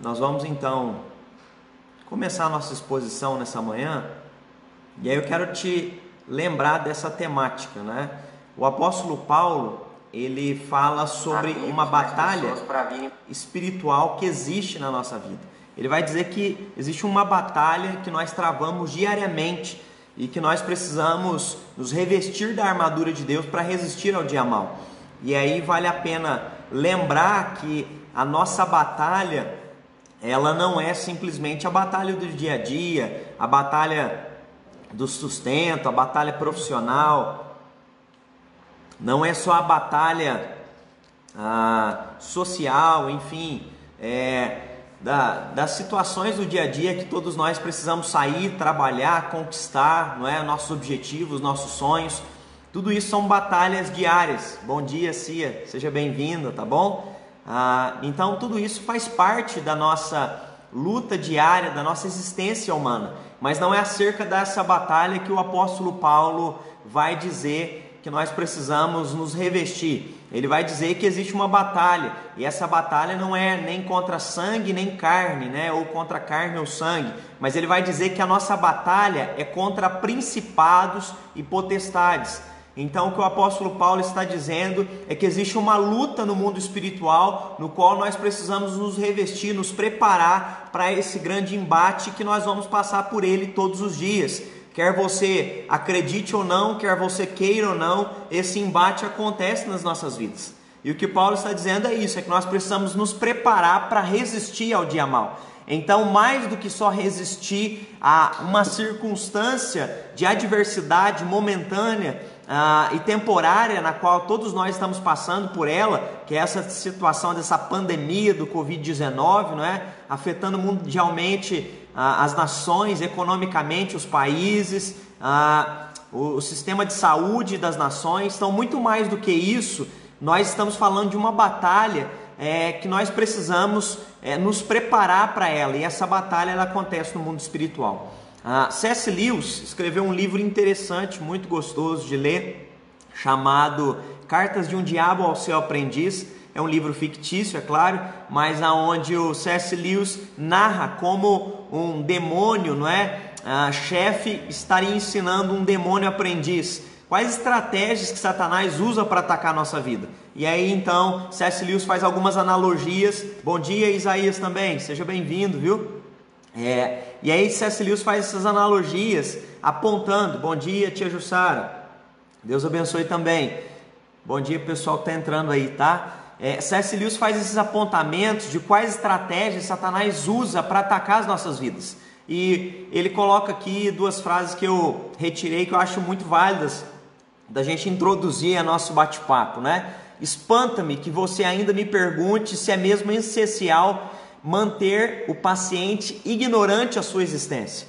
nós vamos então começar a nossa exposição nessa manhã. E aí eu quero te lembrar dessa temática, né? O apóstolo Paulo, ele fala sobre uma batalha espiritual que existe na nossa vida. Ele vai dizer que existe uma batalha que nós travamos diariamente e que nós precisamos nos revestir da armadura de Deus para resistir ao dia mal. E aí vale a pena lembrar que a nossa batalha ela não é simplesmente a batalha do dia a dia, a batalha do sustento, a batalha profissional, não é só a batalha ah, social, enfim, é, da, das situações do dia a dia que todos nós precisamos sair, trabalhar, conquistar, não é? Nossos objetivos, nossos sonhos. Tudo isso são batalhas diárias. Bom dia, Cia, seja bem-vinda, tá bom? Ah, então, tudo isso faz parte da nossa luta diária, da nossa existência humana. Mas não é acerca dessa batalha que o apóstolo Paulo vai dizer que nós precisamos nos revestir. Ele vai dizer que existe uma batalha, e essa batalha não é nem contra sangue nem carne, né? ou contra carne ou sangue, mas ele vai dizer que a nossa batalha é contra principados e potestades. Então, o que o apóstolo Paulo está dizendo é que existe uma luta no mundo espiritual, no qual nós precisamos nos revestir, nos preparar para esse grande embate que nós vamos passar por ele todos os dias. Quer você acredite ou não, quer você queira ou não, esse embate acontece nas nossas vidas. E o que Paulo está dizendo é isso: é que nós precisamos nos preparar para resistir ao dia mal. Então, mais do que só resistir a uma circunstância de adversidade momentânea ah, e temporária na qual todos nós estamos passando por ela, que é essa situação dessa pandemia do Covid-19, não é? Afetando mundialmente ah, as nações, economicamente os países, ah, o, o sistema de saúde das nações. Então, muito mais do que isso, nós estamos falando de uma batalha é, que nós precisamos é, nos preparar para ela, e essa batalha ela acontece no mundo espiritual. Ah, C.S. Lewis escreveu um livro interessante, muito gostoso de ler, chamado Cartas de um Diabo ao Seu Aprendiz. É um livro fictício, é claro, mas aonde o C.S. Lewis narra como um demônio, não é, ah, chefe estaria ensinando um demônio aprendiz. Quais estratégias que Satanás usa para atacar a nossa vida? E aí então, C.S. Lewis faz algumas analogias. Bom dia, Isaías também. Seja bem-vindo, viu? É, e aí C.S. Lewis faz essas analogias apontando, bom dia tia Jussara, Deus abençoe também, bom dia pessoal que está entrando aí, tá? É, C.S. Lewis faz esses apontamentos de quais estratégias Satanás usa para atacar as nossas vidas. E ele coloca aqui duas frases que eu retirei que eu acho muito válidas da gente introduzir a nosso bate-papo, né? Espanta-me que você ainda me pergunte se é mesmo essencial manter o paciente ignorante a sua existência.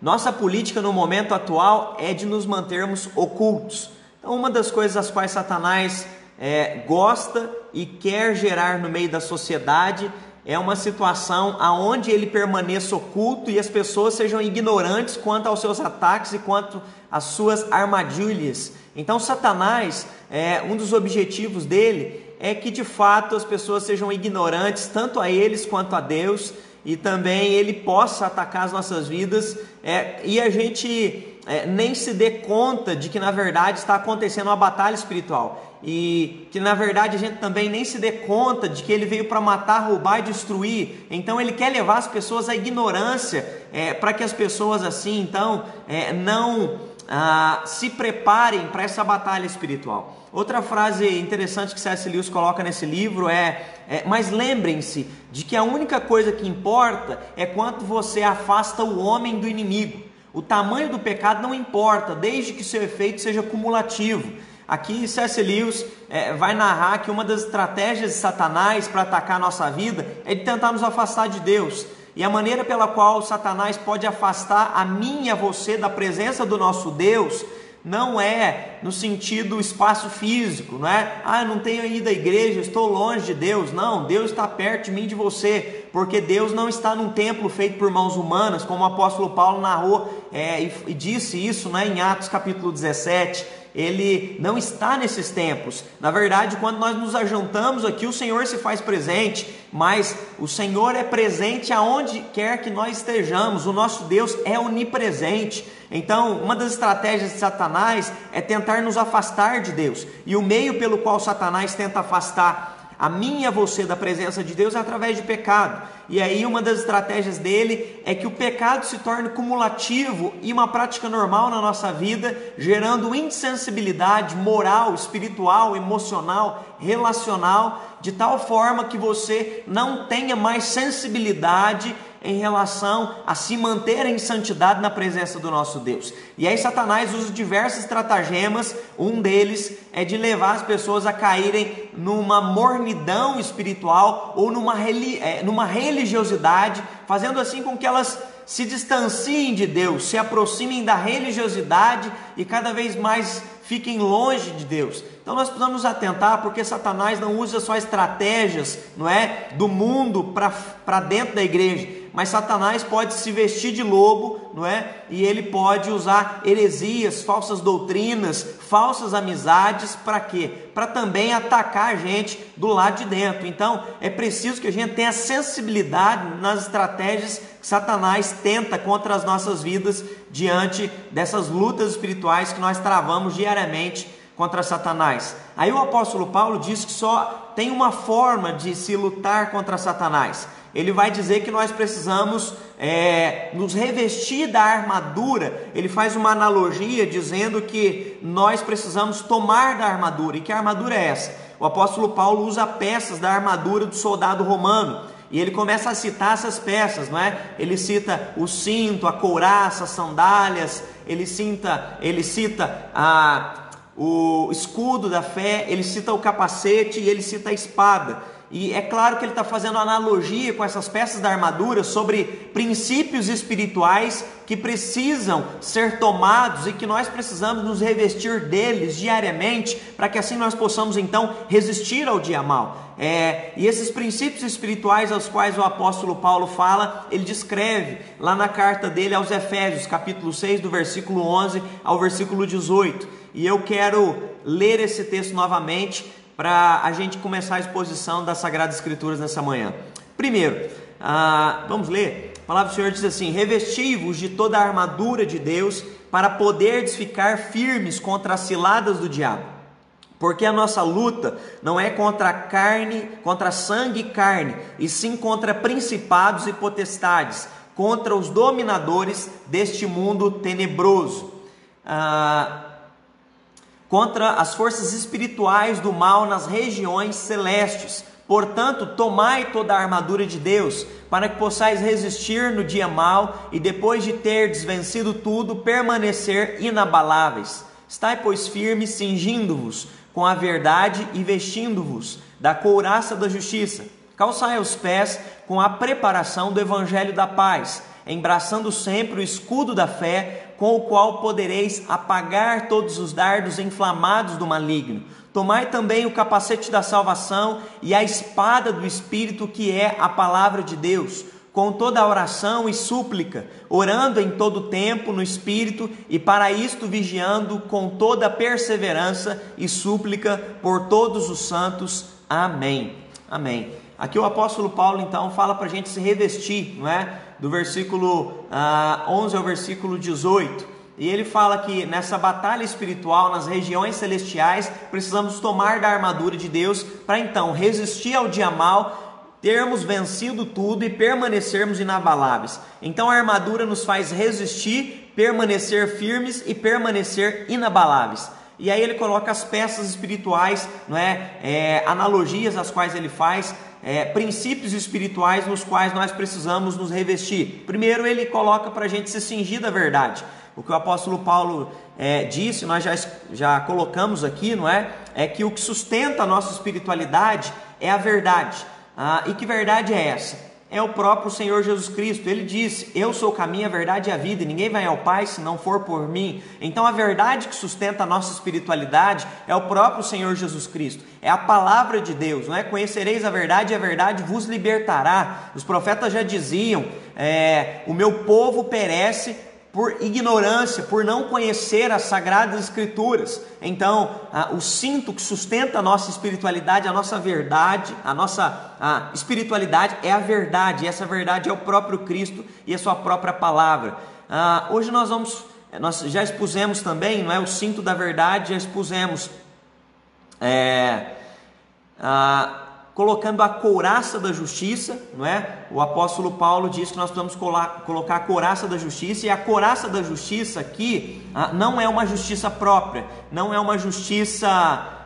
Nossa política no momento atual é de nos mantermos ocultos. Então, uma das coisas as quais Satanás é, gosta e quer gerar no meio da sociedade é uma situação aonde ele permaneça oculto e as pessoas sejam ignorantes quanto aos seus ataques e quanto às suas armadilhas. Então, Satanás, é, um dos objetivos dele é que de fato as pessoas sejam ignorantes tanto a eles quanto a Deus e também ele possa atacar as nossas vidas é, e a gente é, nem se dê conta de que na verdade está acontecendo uma batalha espiritual e que na verdade a gente também nem se dê conta de que ele veio para matar, roubar e destruir. Então ele quer levar as pessoas à ignorância é, para que as pessoas assim então é, não ah, se preparem para essa batalha espiritual. Outra frase interessante que C.S. Lewis coloca nesse livro é, é mas lembrem-se de que a única coisa que importa é quanto você afasta o homem do inimigo. O tamanho do pecado não importa, desde que seu efeito seja cumulativo. Aqui C.S. Lewis é, vai narrar que uma das estratégias de Satanás para atacar a nossa vida é de tentar nos afastar de Deus. E a maneira pela qual Satanás pode afastar a mim e a você da presença do nosso Deus não é no sentido espaço físico, não é? Ah, eu não tenho ido à igreja, estou longe de Deus. Não, Deus está perto de mim, de você, porque Deus não está num templo feito por mãos humanas, como o apóstolo Paulo narrou é, e, e, disse isso né, em Atos capítulo 17, ele não está nesses templos. Na verdade, quando nós nos ajuntamos aqui, o Senhor se faz presente, mas o Senhor é presente aonde quer que nós estejamos. O nosso Deus é onipresente. Então, uma das estratégias de Satanás é tentar nos afastar de Deus. E o meio pelo qual Satanás tenta afastar a mim e a você da presença de Deus é através de pecado. E aí uma das estratégias dele é que o pecado se torne cumulativo e uma prática normal na nossa vida, gerando insensibilidade moral, espiritual, emocional, relacional, de tal forma que você não tenha mais sensibilidade em relação a se manter em santidade na presença do nosso Deus. E aí Satanás usa diversos estratagemas, um deles é de levar as pessoas a caírem numa mornidão espiritual ou numa, é, numa religiosidade, fazendo assim com que elas se distanciem de Deus, se aproximem da religiosidade e cada vez mais fiquem longe de Deus. Então nós precisamos atentar porque Satanás não usa só estratégias, não é, do mundo para dentro da igreja mas Satanás pode se vestir de lobo, não é? E ele pode usar heresias, falsas doutrinas, falsas amizades, para quê? Para também atacar a gente do lado de dentro. Então, é preciso que a gente tenha sensibilidade nas estratégias que Satanás tenta contra as nossas vidas diante dessas lutas espirituais que nós travamos diariamente contra Satanás. Aí o apóstolo Paulo diz que só tem uma forma de se lutar contra Satanás ele vai dizer que nós precisamos é, nos revestir da armadura. Ele faz uma analogia dizendo que nós precisamos tomar da armadura. E que armadura é essa? O apóstolo Paulo usa peças da armadura do soldado romano. E ele começa a citar essas peças, não é? Ele cita o cinto, a couraça, as sandálias, ele cita, ele cita a, o escudo da fé, ele cita o capacete e ele cita a espada. E é claro que ele está fazendo analogia com essas peças da armadura sobre princípios espirituais que precisam ser tomados e que nós precisamos nos revestir deles diariamente para que assim nós possamos então resistir ao dia mal. É, e esses princípios espirituais aos quais o apóstolo Paulo fala, ele descreve lá na carta dele aos Efésios, capítulo 6, do versículo 11 ao versículo 18. E eu quero ler esse texto novamente para a gente começar a exposição das Sagradas Escrituras nessa manhã. Primeiro, ah, vamos ler. A palavra do Senhor diz assim: Revesti-vos de toda a armadura de Deus para poderdes ficar firmes contra as ciladas do diabo. Porque a nossa luta não é contra carne, contra sangue e carne, e sim contra principados e potestades, contra os dominadores deste mundo tenebroso. Ah, contra as forças espirituais do mal nas regiões celestes. Portanto, tomai toda a armadura de Deus, para que possais resistir no dia mal e depois de ter desvencido tudo, permanecer inabaláveis. Estai, pois, firmes, cingindo-vos com a verdade e vestindo-vos da couraça da justiça. Calçai os pés com a preparação do evangelho da paz embraçando sempre o escudo da fé, com o qual podereis apagar todos os dardos inflamados do maligno. Tomai também o capacete da salvação e a espada do Espírito, que é a palavra de Deus, com toda a oração e súplica, orando em todo tempo no Espírito e para isto vigiando com toda perseverança e súplica por todos os santos. Amém. Amém. Aqui o apóstolo Paulo então fala para a gente se revestir, não é? do versículo ah, 11 ao versículo 18. E ele fala que nessa batalha espiritual, nas regiões celestiais, precisamos tomar da armadura de Deus para então resistir ao dia mal, termos vencido tudo e permanecermos inabaláveis. Então a armadura nos faz resistir, permanecer firmes e permanecer inabaláveis. E aí ele coloca as peças espirituais, não é? é analogias as quais ele faz é, princípios espirituais nos quais nós precisamos nos revestir. Primeiro, ele coloca para a gente se cingir da verdade. O que o apóstolo Paulo é, disse, nós já, já colocamos aqui, não é? É que o que sustenta a nossa espiritualidade é a verdade. Ah, e que verdade é essa? É o próprio Senhor Jesus Cristo. Ele disse: Eu sou o caminho, a verdade e a vida, e ninguém vai ao Pai se não for por mim. Então, a verdade que sustenta a nossa espiritualidade é o próprio Senhor Jesus Cristo, é a palavra de Deus, não é? Conhecereis a verdade e a verdade vos libertará. Os profetas já diziam: é, O meu povo perece por ignorância, por não conhecer as sagradas escrituras. Então, ah, o cinto que sustenta a nossa espiritualidade, a nossa verdade, a nossa espiritualidade é a verdade, e essa verdade é o próprio Cristo e a sua própria palavra. Ah, hoje nós vamos, nós já expusemos também, não é? O cinto da verdade, já expusemos. É, ah, colocando a couraça da justiça, não é? O apóstolo Paulo diz que nós precisamos colocar a couraça da justiça, e a couraça da justiça aqui ah, não é uma justiça própria, não é uma justiça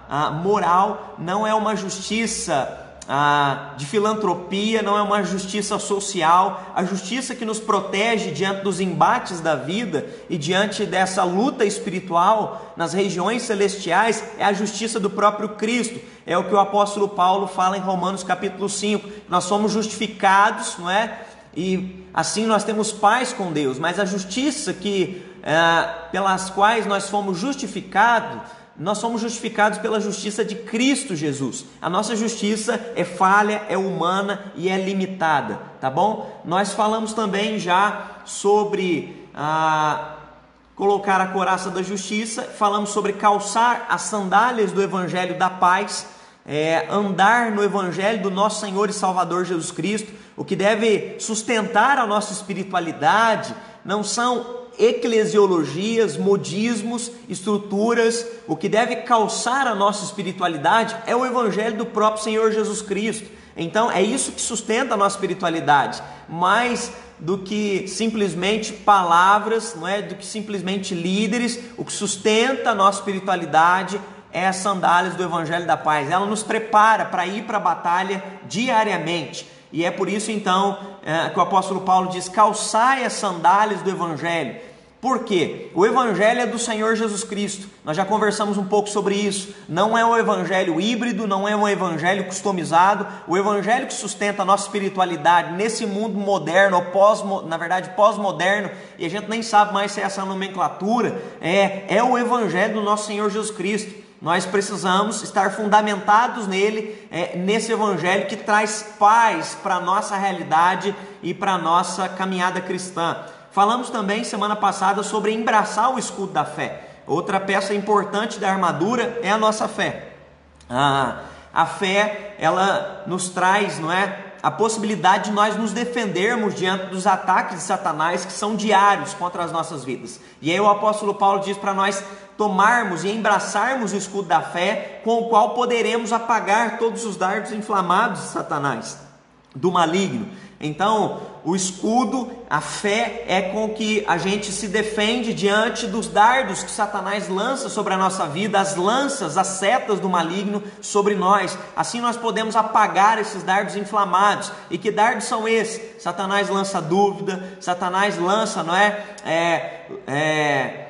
ah, moral, não é uma justiça ah, de filantropia, não é uma justiça social, a justiça que nos protege diante dos embates da vida e diante dessa luta espiritual nas regiões celestiais, é a justiça do próprio Cristo. É o que o apóstolo Paulo fala em Romanos capítulo 5. Nós somos justificados, não é? E assim nós temos paz com Deus, mas a justiça que é, pelas quais nós fomos justificados nós somos justificados pela justiça de Cristo Jesus. A nossa justiça é falha, é humana e é limitada, tá bom? Nós falamos também já sobre ah, colocar a coraça da justiça, falamos sobre calçar as sandálias do Evangelho da paz, é, andar no Evangelho do nosso Senhor e Salvador Jesus Cristo. O que deve sustentar a nossa espiritualidade não são eclesiologias, modismos, estruturas, o que deve calçar a nossa espiritualidade é o evangelho do próprio Senhor Jesus Cristo. Então é isso que sustenta a nossa espiritualidade, mais do que simplesmente palavras, não é? Do que simplesmente líderes, o que sustenta a nossa espiritualidade é as sandálias do evangelho da paz. Ela nos prepara para ir para a batalha diariamente. E é por isso então é, que o apóstolo Paulo diz: calçai as sandálias do Evangelho. Por quê? O Evangelho é do Senhor Jesus Cristo. Nós já conversamos um pouco sobre isso. Não é um Evangelho híbrido, não é um Evangelho customizado. O Evangelho que sustenta a nossa espiritualidade nesse mundo moderno, ou pós, na verdade pós-moderno, e a gente nem sabe mais se é essa nomenclatura, é, é o Evangelho do nosso Senhor Jesus Cristo. Nós precisamos estar fundamentados nele, é, nesse evangelho que traz paz para a nossa realidade e para a nossa caminhada cristã. Falamos também semana passada sobre embraçar o escudo da fé. Outra peça importante da armadura é a nossa fé. Ah, a fé, ela nos traz, não é? A possibilidade de nós nos defendermos diante dos ataques de Satanás que são diários contra as nossas vidas. E aí o apóstolo Paulo diz para nós tomarmos e embraçarmos o escudo da fé, com o qual poderemos apagar todos os dardos inflamados de Satanás, do maligno. Então, o escudo, a fé é com que a gente se defende diante dos dardos que Satanás lança sobre a nossa vida, as lanças, as setas do maligno sobre nós. Assim nós podemos apagar esses dardos inflamados. E que dardos são esses? Satanás lança dúvida, Satanás lança, não é? é, é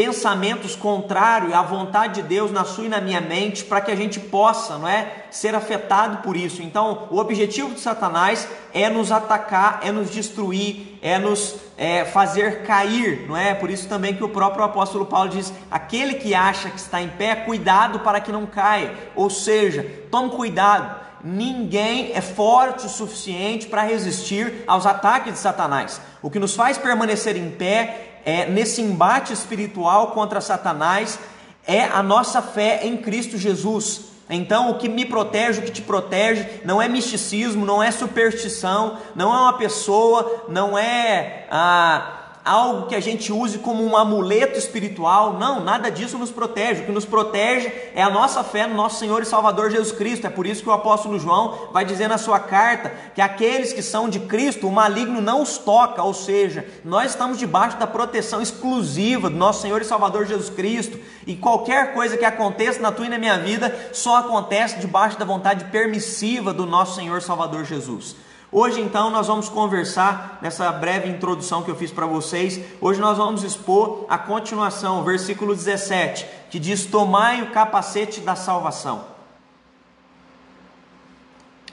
pensamentos contrários à vontade de Deus na sua e na minha mente, para que a gente possa, não é, ser afetado por isso. Então, o objetivo de Satanás é nos atacar, é nos destruir, é nos é, fazer cair, não é? Por isso também que o próprio apóstolo Paulo diz: aquele que acha que está em pé, cuidado para que não caia. Ou seja, tome cuidado. Ninguém é forte o suficiente para resistir aos ataques de Satanás. O que nos faz permanecer em pé é, nesse embate espiritual contra Satanás é a nossa fé em Cristo Jesus. Então, o que me protege, o que te protege, não é misticismo, não é superstição, não é uma pessoa, não é ah, algo que a gente use como um amuleto espiritual. Não, nada disso nos protege. O que nos protege é a nossa fé no nosso Senhor e Salvador Jesus Cristo. É por isso que o apóstolo João vai dizer na sua carta que aqueles que são de Cristo, o maligno não os toca, ou seja, nós estamos debaixo da proteção exclusiva do nosso Senhor e Salvador Jesus Cristo. E qualquer coisa que aconteça na tua e na minha vida só acontece debaixo da vontade permissiva do nosso Senhor e Salvador Jesus. Hoje então nós vamos conversar nessa breve introdução que eu fiz para vocês. Hoje nós vamos expor a continuação, o versículo 17, que diz: Tomai o capacete da salvação.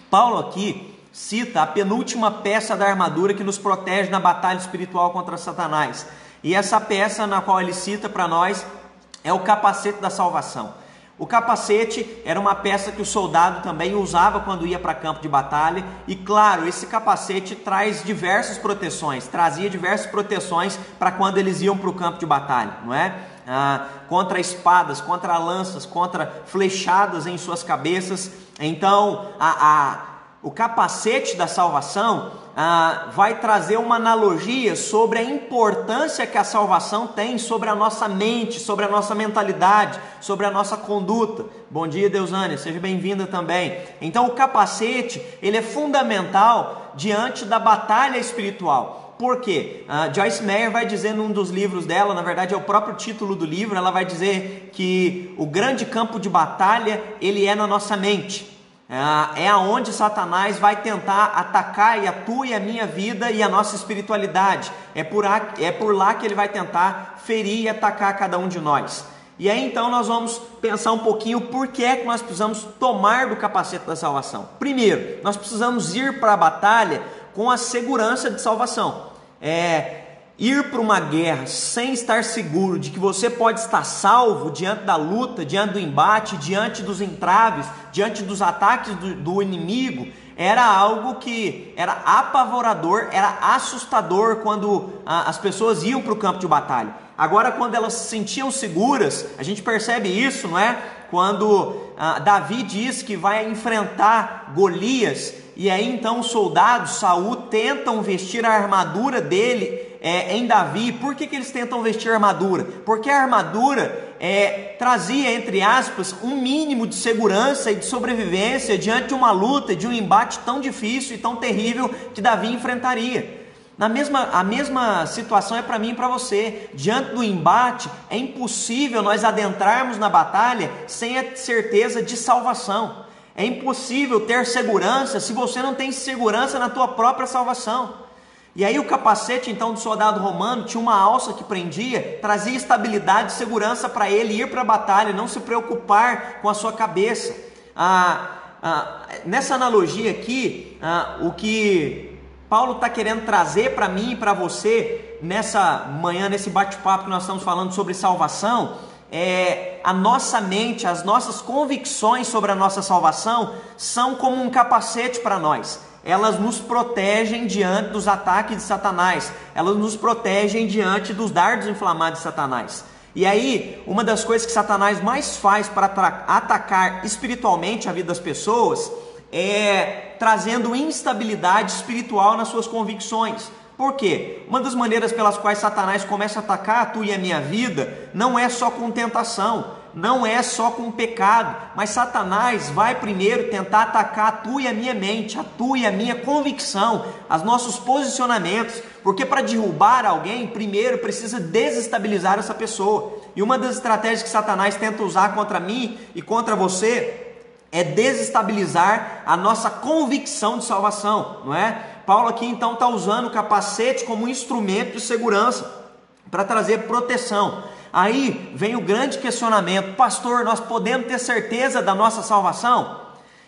Paulo aqui cita a penúltima peça da armadura que nos protege na batalha espiritual contra Satanás. E essa peça na qual ele cita para nós é o capacete da salvação. O capacete era uma peça que o soldado também usava quando ia para campo de batalha, e claro, esse capacete traz diversas proteções, trazia diversas proteções para quando eles iam para o campo de batalha, não é? Ah, contra espadas, contra lanças, contra flechadas em suas cabeças. Então, a, a, o capacete da salvação ah, vai trazer uma analogia sobre a importância que a salvação tem sobre a nossa mente, sobre a nossa mentalidade, sobre a nossa conduta. Bom dia, Deusânia, seja bem-vinda também. Então, o capacete ele é fundamental diante da batalha espiritual. Por quê? Uh, Joyce Meyer vai dizer num dos livros dela, na verdade é o próprio título do livro, ela vai dizer que o grande campo de batalha ele é na nossa mente. É, é aonde Satanás vai tentar atacar e a tua e a minha vida e a nossa espiritualidade. É por, é por lá que ele vai tentar ferir e atacar cada um de nós. E aí então nós vamos pensar um pouquinho por que é que nós precisamos tomar do capacete da salvação. Primeiro, nós precisamos ir para a batalha com a segurança de salvação. É, ir para uma guerra sem estar seguro de que você pode estar salvo diante da luta, diante do embate, diante dos entraves, diante dos ataques do, do inimigo, era algo que era apavorador, era assustador quando ah, as pessoas iam para o campo de batalha. Agora, quando elas se sentiam seguras, a gente percebe isso, não é? Quando ah, Davi diz que vai enfrentar Golias, e aí então os soldados, Saul, tentam vestir a armadura dele é, em Davi, por que, que eles tentam vestir armadura? Porque a armadura é, trazia, entre aspas, um mínimo de segurança e de sobrevivência diante de uma luta, de um embate tão difícil e tão terrível que Davi enfrentaria. Na mesma, a mesma situação é para mim e para você. Diante do embate, é impossível nós adentrarmos na batalha sem a certeza de salvação. É impossível ter segurança se você não tem segurança na tua própria salvação. E aí o capacete então do soldado romano tinha uma alça que prendia, trazia estabilidade e segurança para ele ir para a batalha, não se preocupar com a sua cabeça. Ah, ah, nessa analogia aqui, ah, o que Paulo está querendo trazer para mim e para você nessa manhã, nesse bate-papo que nós estamos falando sobre salvação, é a nossa mente, as nossas convicções sobre a nossa salvação são como um capacete para nós elas nos protegem diante dos ataques de Satanás, elas nos protegem diante dos dardos inflamados de Satanás. E aí, uma das coisas que Satanás mais faz para atacar espiritualmente a vida das pessoas é trazendo instabilidade espiritual nas suas convicções. Por quê? Uma das maneiras pelas quais Satanás começa a atacar a tua e a minha vida não é só com tentação, não é só com pecado, mas Satanás vai primeiro tentar atacar a tua e a minha mente, a tua e a minha convicção, os nossos posicionamentos, porque para derrubar alguém, primeiro precisa desestabilizar essa pessoa. E uma das estratégias que Satanás tenta usar contra mim e contra você é desestabilizar a nossa convicção de salvação, não é? Paulo aqui então está usando o capacete como um instrumento de segurança para trazer proteção. Aí vem o grande questionamento: Pastor, nós podemos ter certeza da nossa salvação?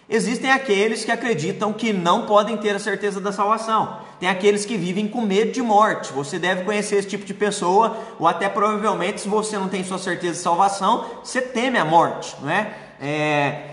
Existem aqueles que acreditam que não podem ter a certeza da salvação. Tem aqueles que vivem com medo de morte. Você deve conhecer esse tipo de pessoa, ou até provavelmente, se você não tem sua certeza de salvação, você teme a morte, não é? é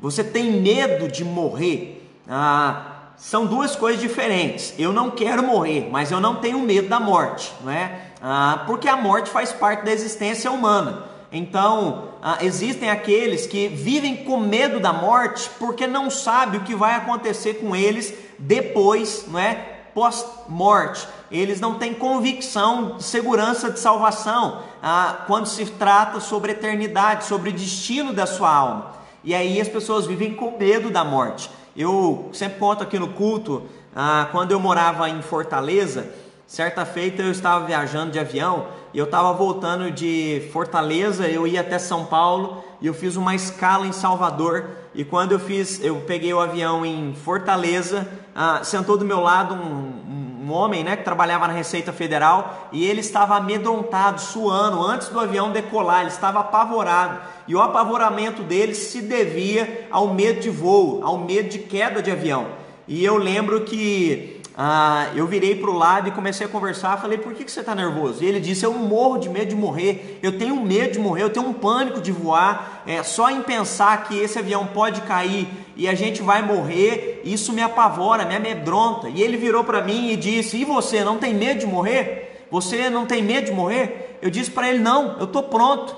você tem medo de morrer. Ah, são duas coisas diferentes. Eu não quero morrer, mas eu não tenho medo da morte, não é? Ah, porque a morte faz parte da existência humana. Então, ah, existem aqueles que vivem com medo da morte porque não sabem o que vai acontecer com eles depois, não é? Pós-morte. Eles não têm convicção segurança de salvação ah, quando se trata sobre eternidade, sobre o destino da sua alma. E aí as pessoas vivem com medo da morte. Eu sempre conto aqui no culto, ah, quando eu morava em Fortaleza, certa feita eu estava viajando de avião e eu estava voltando de Fortaleza, eu ia até São Paulo e eu fiz uma escala em Salvador. E quando eu fiz, eu peguei o avião em Fortaleza, ah, sentou do meu lado um, um homem né, que trabalhava na Receita Federal e ele estava amedrontado, suando, antes do avião decolar, ele estava apavorado. E o apavoramento dele se devia ao medo de voo, ao medo de queda de avião. E eu lembro que ah, eu virei para o lado e comecei a conversar. Falei, por que, que você está nervoso? E ele disse, eu morro de medo de morrer. Eu tenho medo de morrer, eu tenho um pânico de voar. É, só em pensar que esse avião pode cair e a gente vai morrer, isso me apavora, me amedronta. E ele virou para mim e disse, e você, não tem medo de morrer? Você não tem medo de morrer? Eu disse para ele, não, eu estou pronto.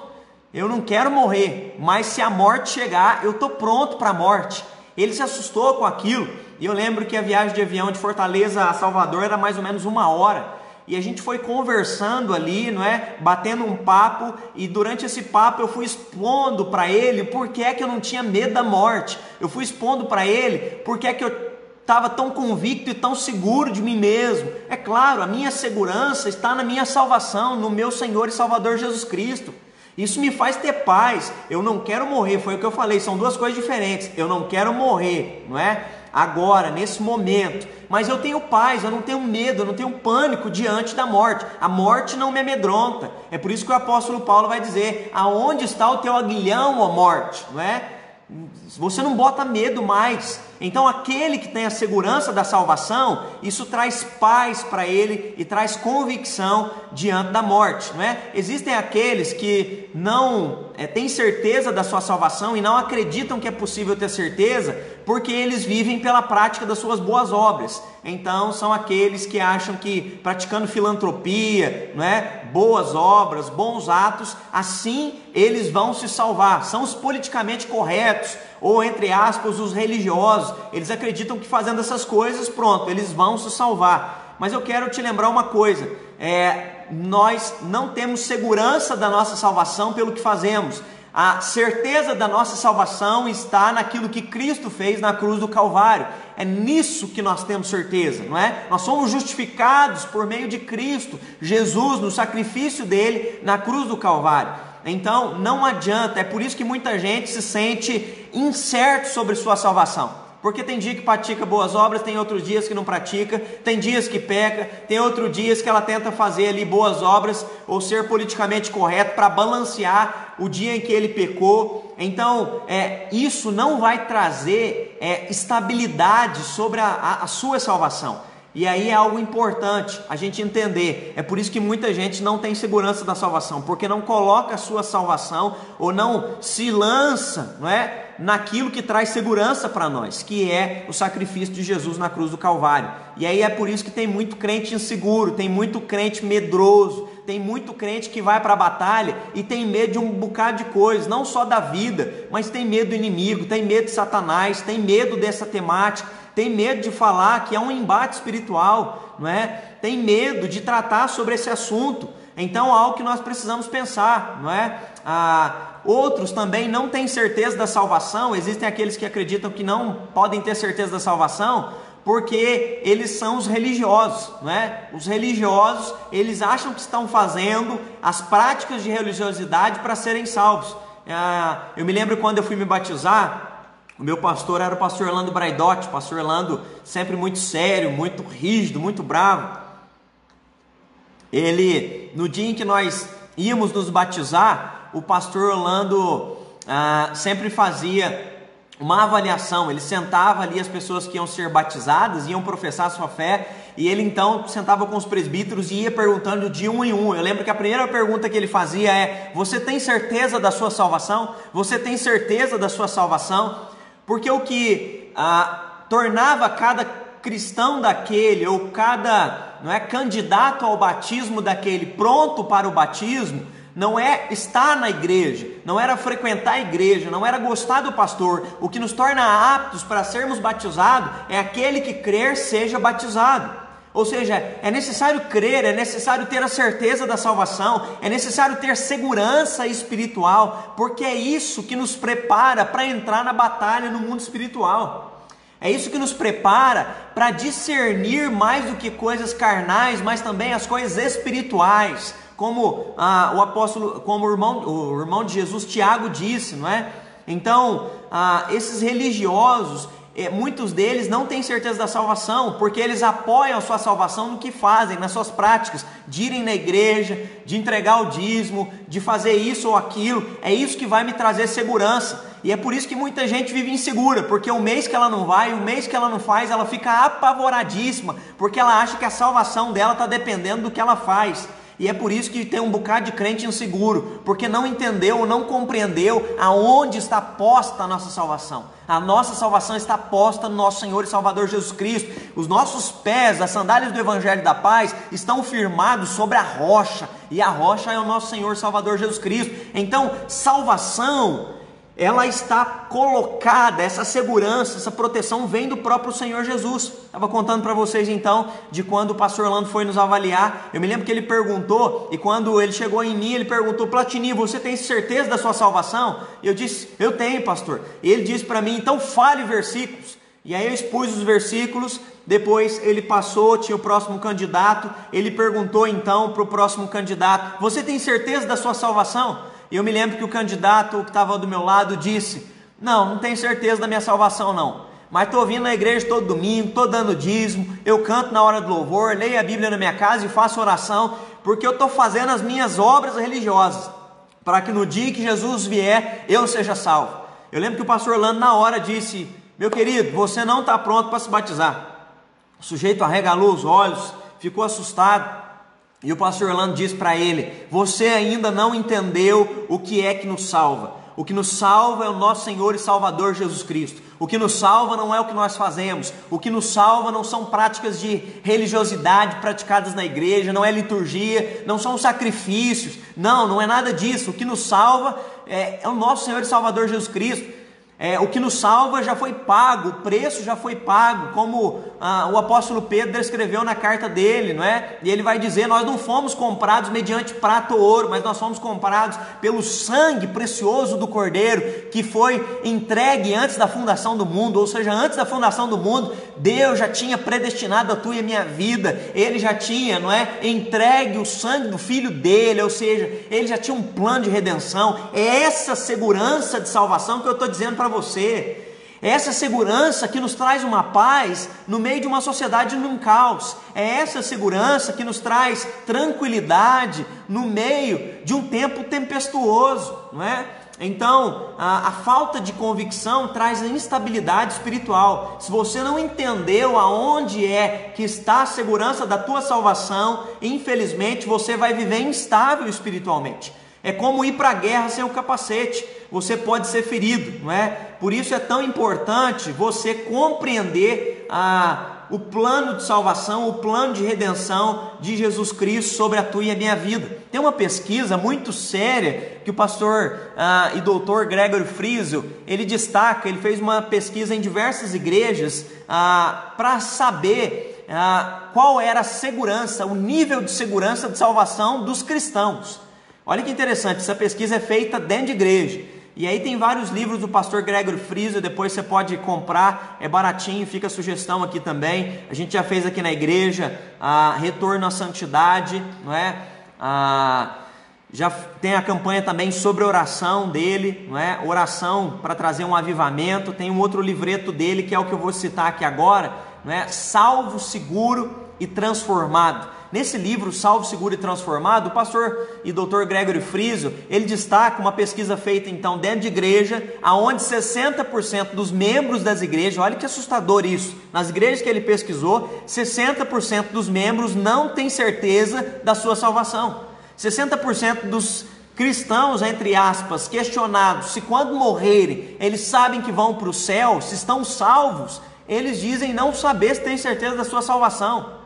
Eu não quero morrer, mas se a morte chegar, eu estou pronto para a morte. Ele se assustou com aquilo. E eu lembro que a viagem de avião de Fortaleza a Salvador era mais ou menos uma hora. E a gente foi conversando ali, não é? Batendo um papo, e durante esse papo eu fui expondo para ele por que é que eu não tinha medo da morte. Eu fui expondo para ele por que é que eu estava tão convicto e tão seguro de mim mesmo. É claro, a minha segurança está na minha salvação, no meu Senhor e Salvador Jesus Cristo. Isso me faz ter paz. Eu não quero morrer, foi o que eu falei, são duas coisas diferentes. Eu não quero morrer, não é? Agora, nesse momento. Mas eu tenho paz, eu não tenho medo, eu não tenho pânico diante da morte. A morte não me amedronta. É por isso que o apóstolo Paulo vai dizer: Aonde está o teu aguilhão, ó morte? Não é? Você não bota medo mais. Então, aquele que tem a segurança da salvação, isso traz paz para ele e traz convicção diante da morte, não é? Existem aqueles que não é, têm certeza da sua salvação e não acreditam que é possível ter certeza, porque eles vivem pela prática das suas boas obras. Então, são aqueles que acham que praticando filantropia, não é? Boas obras, bons atos, assim eles vão se salvar. São os politicamente corretos ou entre aspas, os religiosos, eles acreditam que fazendo essas coisas, pronto, eles vão se salvar. Mas eu quero te lembrar uma coisa: é, nós não temos segurança da nossa salvação pelo que fazemos. A certeza da nossa salvação está naquilo que Cristo fez na cruz do Calvário. É nisso que nós temos certeza, não é? Nós somos justificados por meio de Cristo, Jesus, no sacrifício dele na cruz do Calvário. Então, não adianta, é por isso que muita gente se sente incerto sobre sua salvação. Porque tem dia que pratica boas obras, tem outros dias que não pratica, tem dias que peca, tem outros dias que ela tenta fazer ali boas obras ou ser politicamente correto para balancear o dia em que ele pecou. Então, é, isso não vai trazer é, estabilidade sobre a, a, a sua salvação. E aí é algo importante a gente entender. É por isso que muita gente não tem segurança da salvação, porque não coloca a sua salvação ou não se lança, não é? Naquilo que traz segurança para nós, que é o sacrifício de Jesus na cruz do Calvário. E aí é por isso que tem muito crente inseguro, tem muito crente medroso, tem muito crente que vai para a batalha e tem medo de um bocado de coisas, não só da vida, mas tem medo do inimigo, tem medo de Satanás, tem medo dessa temática tem medo de falar que é um embate espiritual, não é? Tem medo de tratar sobre esse assunto. Então, algo que nós precisamos pensar, não é? Ah, outros também não têm certeza da salvação. Existem aqueles que acreditam que não podem ter certeza da salvação, porque eles são os religiosos, não é? Os religiosos, eles acham que estão fazendo as práticas de religiosidade para serem salvos. Ah, eu me lembro quando eu fui me batizar, o meu pastor era o pastor Orlando Braidotti, pastor Orlando sempre muito sério, muito rígido, muito bravo. Ele, no dia em que nós íamos nos batizar, o pastor Orlando ah, sempre fazia uma avaliação. Ele sentava ali as pessoas que iam ser batizadas, iam professar sua fé, e ele então sentava com os presbíteros e ia perguntando de um em um. Eu lembro que a primeira pergunta que ele fazia é: Você tem certeza da sua salvação? Você tem certeza da sua salvação? Porque o que ah, tornava cada cristão daquele ou cada não é candidato ao batismo daquele pronto para o batismo não é estar na igreja, não era frequentar a igreja, não era gostar do pastor. O que nos torna aptos para sermos batizados é aquele que crer seja batizado. Ou seja, é necessário crer, é necessário ter a certeza da salvação, é necessário ter segurança espiritual, porque é isso que nos prepara para entrar na batalha no mundo espiritual. É isso que nos prepara para discernir mais do que coisas carnais, mas também as coisas espirituais, como ah, o apóstolo, como o irmão, o irmão de Jesus Tiago disse, não é? Então, ah, esses religiosos, é, muitos deles não têm certeza da salvação, porque eles apoiam a sua salvação no que fazem, nas suas práticas, de irem na igreja, de entregar o dízimo, de fazer isso ou aquilo. É isso que vai me trazer segurança. E é por isso que muita gente vive insegura, porque o mês que ela não vai, o mês que ela não faz, ela fica apavoradíssima, porque ela acha que a salvação dela está dependendo do que ela faz. E é por isso que tem um bocado de crente inseguro, porque não entendeu ou não compreendeu aonde está posta a nossa salvação. A nossa salvação está posta no nosso Senhor e Salvador Jesus Cristo. Os nossos pés, as sandálias do Evangelho da Paz, estão firmados sobre a rocha, e a rocha é o nosso Senhor e Salvador Jesus Cristo. Então, salvação ela está colocada, essa segurança, essa proteção vem do próprio Senhor Jesus. Estava contando para vocês então de quando o pastor Orlando foi nos avaliar. Eu me lembro que ele perguntou, e quando ele chegou em mim, ele perguntou: Platini, você tem certeza da sua salvação? Eu disse: Eu tenho, pastor. E ele disse para mim: Então fale versículos. E aí eu expus os versículos. Depois ele passou, tinha o próximo candidato. Ele perguntou então para o próximo candidato: Você tem certeza da sua salvação? E eu me lembro que o candidato que estava do meu lado disse: Não, não tenho certeza da minha salvação, não. Mas estou vindo na igreja todo domingo, estou dando dízimo, eu canto na hora do louvor, leio a Bíblia na minha casa e faço oração, porque eu estou fazendo as minhas obras religiosas, para que no dia que Jesus vier eu seja salvo. Eu lembro que o pastor Orlando, na hora, disse: Meu querido, você não está pronto para se batizar. O sujeito arregalou os olhos, ficou assustado. E o pastor Orlando diz para ele: Você ainda não entendeu o que é que nos salva. O que nos salva é o nosso Senhor e Salvador Jesus Cristo. O que nos salva não é o que nós fazemos. O que nos salva não são práticas de religiosidade praticadas na igreja, não é liturgia, não são sacrifícios. Não, não é nada disso. O que nos salva é, é o nosso Senhor e Salvador Jesus Cristo. É, o que nos salva já foi pago, o preço já foi pago, como ah, o apóstolo Pedro escreveu na carta dele, não é? E ele vai dizer: Nós não fomos comprados mediante prata ou ouro, mas nós fomos comprados pelo sangue precioso do Cordeiro, que foi entregue antes da fundação do mundo, ou seja, antes da fundação do mundo, Deus já tinha predestinado a tua e a minha vida, ele já tinha, não é? Entregue o sangue do filho dele, ou seja, ele já tinha um plano de redenção. É essa segurança de salvação que eu estou dizendo para para você. É essa segurança que nos traz uma paz no meio de uma sociedade num caos. É essa segurança que nos traz tranquilidade no meio de um tempo tempestuoso, não é? Então, a, a, falta de convicção traz a instabilidade espiritual. Se você não entendeu aonde é que está a segurança da tua salvação, infelizmente você vai viver instável espiritualmente. É como ir para a guerra sem o capacete. Você pode ser ferido, não é? Por isso é tão importante você compreender a, o plano de salvação, o plano de redenção de Jesus Cristo sobre a tua e a minha vida. Tem uma pesquisa muito séria que o pastor ah, e doutor Gregory Friso ele destaca. Ele fez uma pesquisa em diversas igrejas ah, para saber ah, qual era a segurança, o nível de segurança de salvação dos cristãos. Olha que interessante, essa pesquisa é feita dentro de igreja. E aí tem vários livros do pastor Gregory Friso, depois você pode comprar, é baratinho, fica a sugestão aqui também. A gente já fez aqui na igreja a Retorno à Santidade, não é? Já tem a campanha também sobre oração dele, não é? Oração para trazer um avivamento. Tem um outro livreto dele que é o que eu vou citar aqui agora, não é? Salvo, seguro e transformado. Nesse livro, Salvo, Seguro e Transformado, o pastor e doutor Gregory Friso, ele destaca uma pesquisa feita então dentro de igreja, aonde 60% dos membros das igrejas, olha que assustador isso, nas igrejas que ele pesquisou, 60% dos membros não têm certeza da sua salvação. 60% dos cristãos, entre aspas, questionados se quando morrerem eles sabem que vão para o céu, se estão salvos, eles dizem não saber se têm certeza da sua salvação.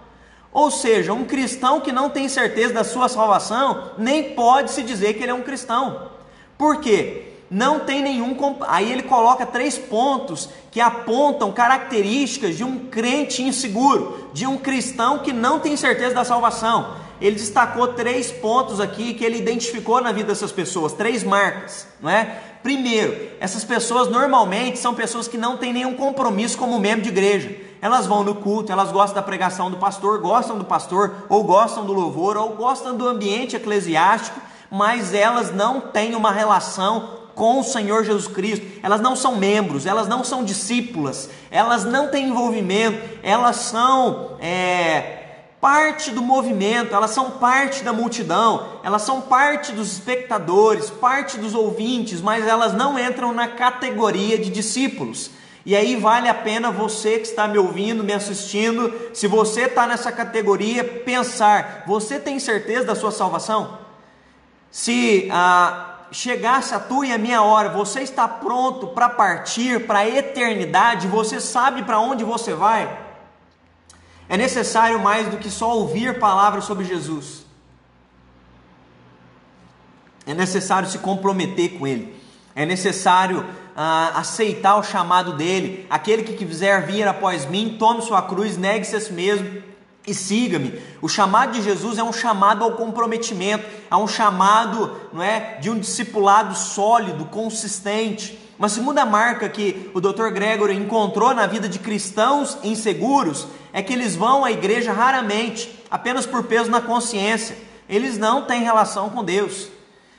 Ou seja, um cristão que não tem certeza da sua salvação, nem pode se dizer que ele é um cristão. Por quê? Não tem nenhum. Aí ele coloca três pontos que apontam características de um crente inseguro, de um cristão que não tem certeza da salvação. Ele destacou três pontos aqui que ele identificou na vida dessas pessoas, três marcas, não é? Primeiro, essas pessoas normalmente são pessoas que não têm nenhum compromisso como membro de igreja elas vão no culto, elas gostam da pregação do pastor, gostam do pastor, ou gostam do louvor, ou gostam do ambiente eclesiástico, mas elas não têm uma relação com o Senhor Jesus Cristo. Elas não são membros, elas não são discípulas, elas não têm envolvimento, elas são é, parte do movimento, elas são parte da multidão, elas são parte dos espectadores, parte dos ouvintes, mas elas não entram na categoria de discípulos. E aí vale a pena você que está me ouvindo, me assistindo, se você está nessa categoria, pensar: você tem certeza da sua salvação? Se ah, chegasse a tua e a minha hora, você está pronto para partir para a eternidade, você sabe para onde você vai? É necessário mais do que só ouvir palavras sobre Jesus. É necessário se comprometer com Ele. É necessário ah, aceitar o chamado dele. Aquele que quiser vir após mim, tome sua cruz, negue-se a si mesmo e siga-me. O chamado de Jesus é um chamado ao comprometimento, é um chamado, não é, de um discipulado sólido, consistente. Uma segunda marca que o Dr. Gregory encontrou na vida de cristãos inseguros é que eles vão à igreja raramente, apenas por peso na consciência. Eles não têm relação com Deus.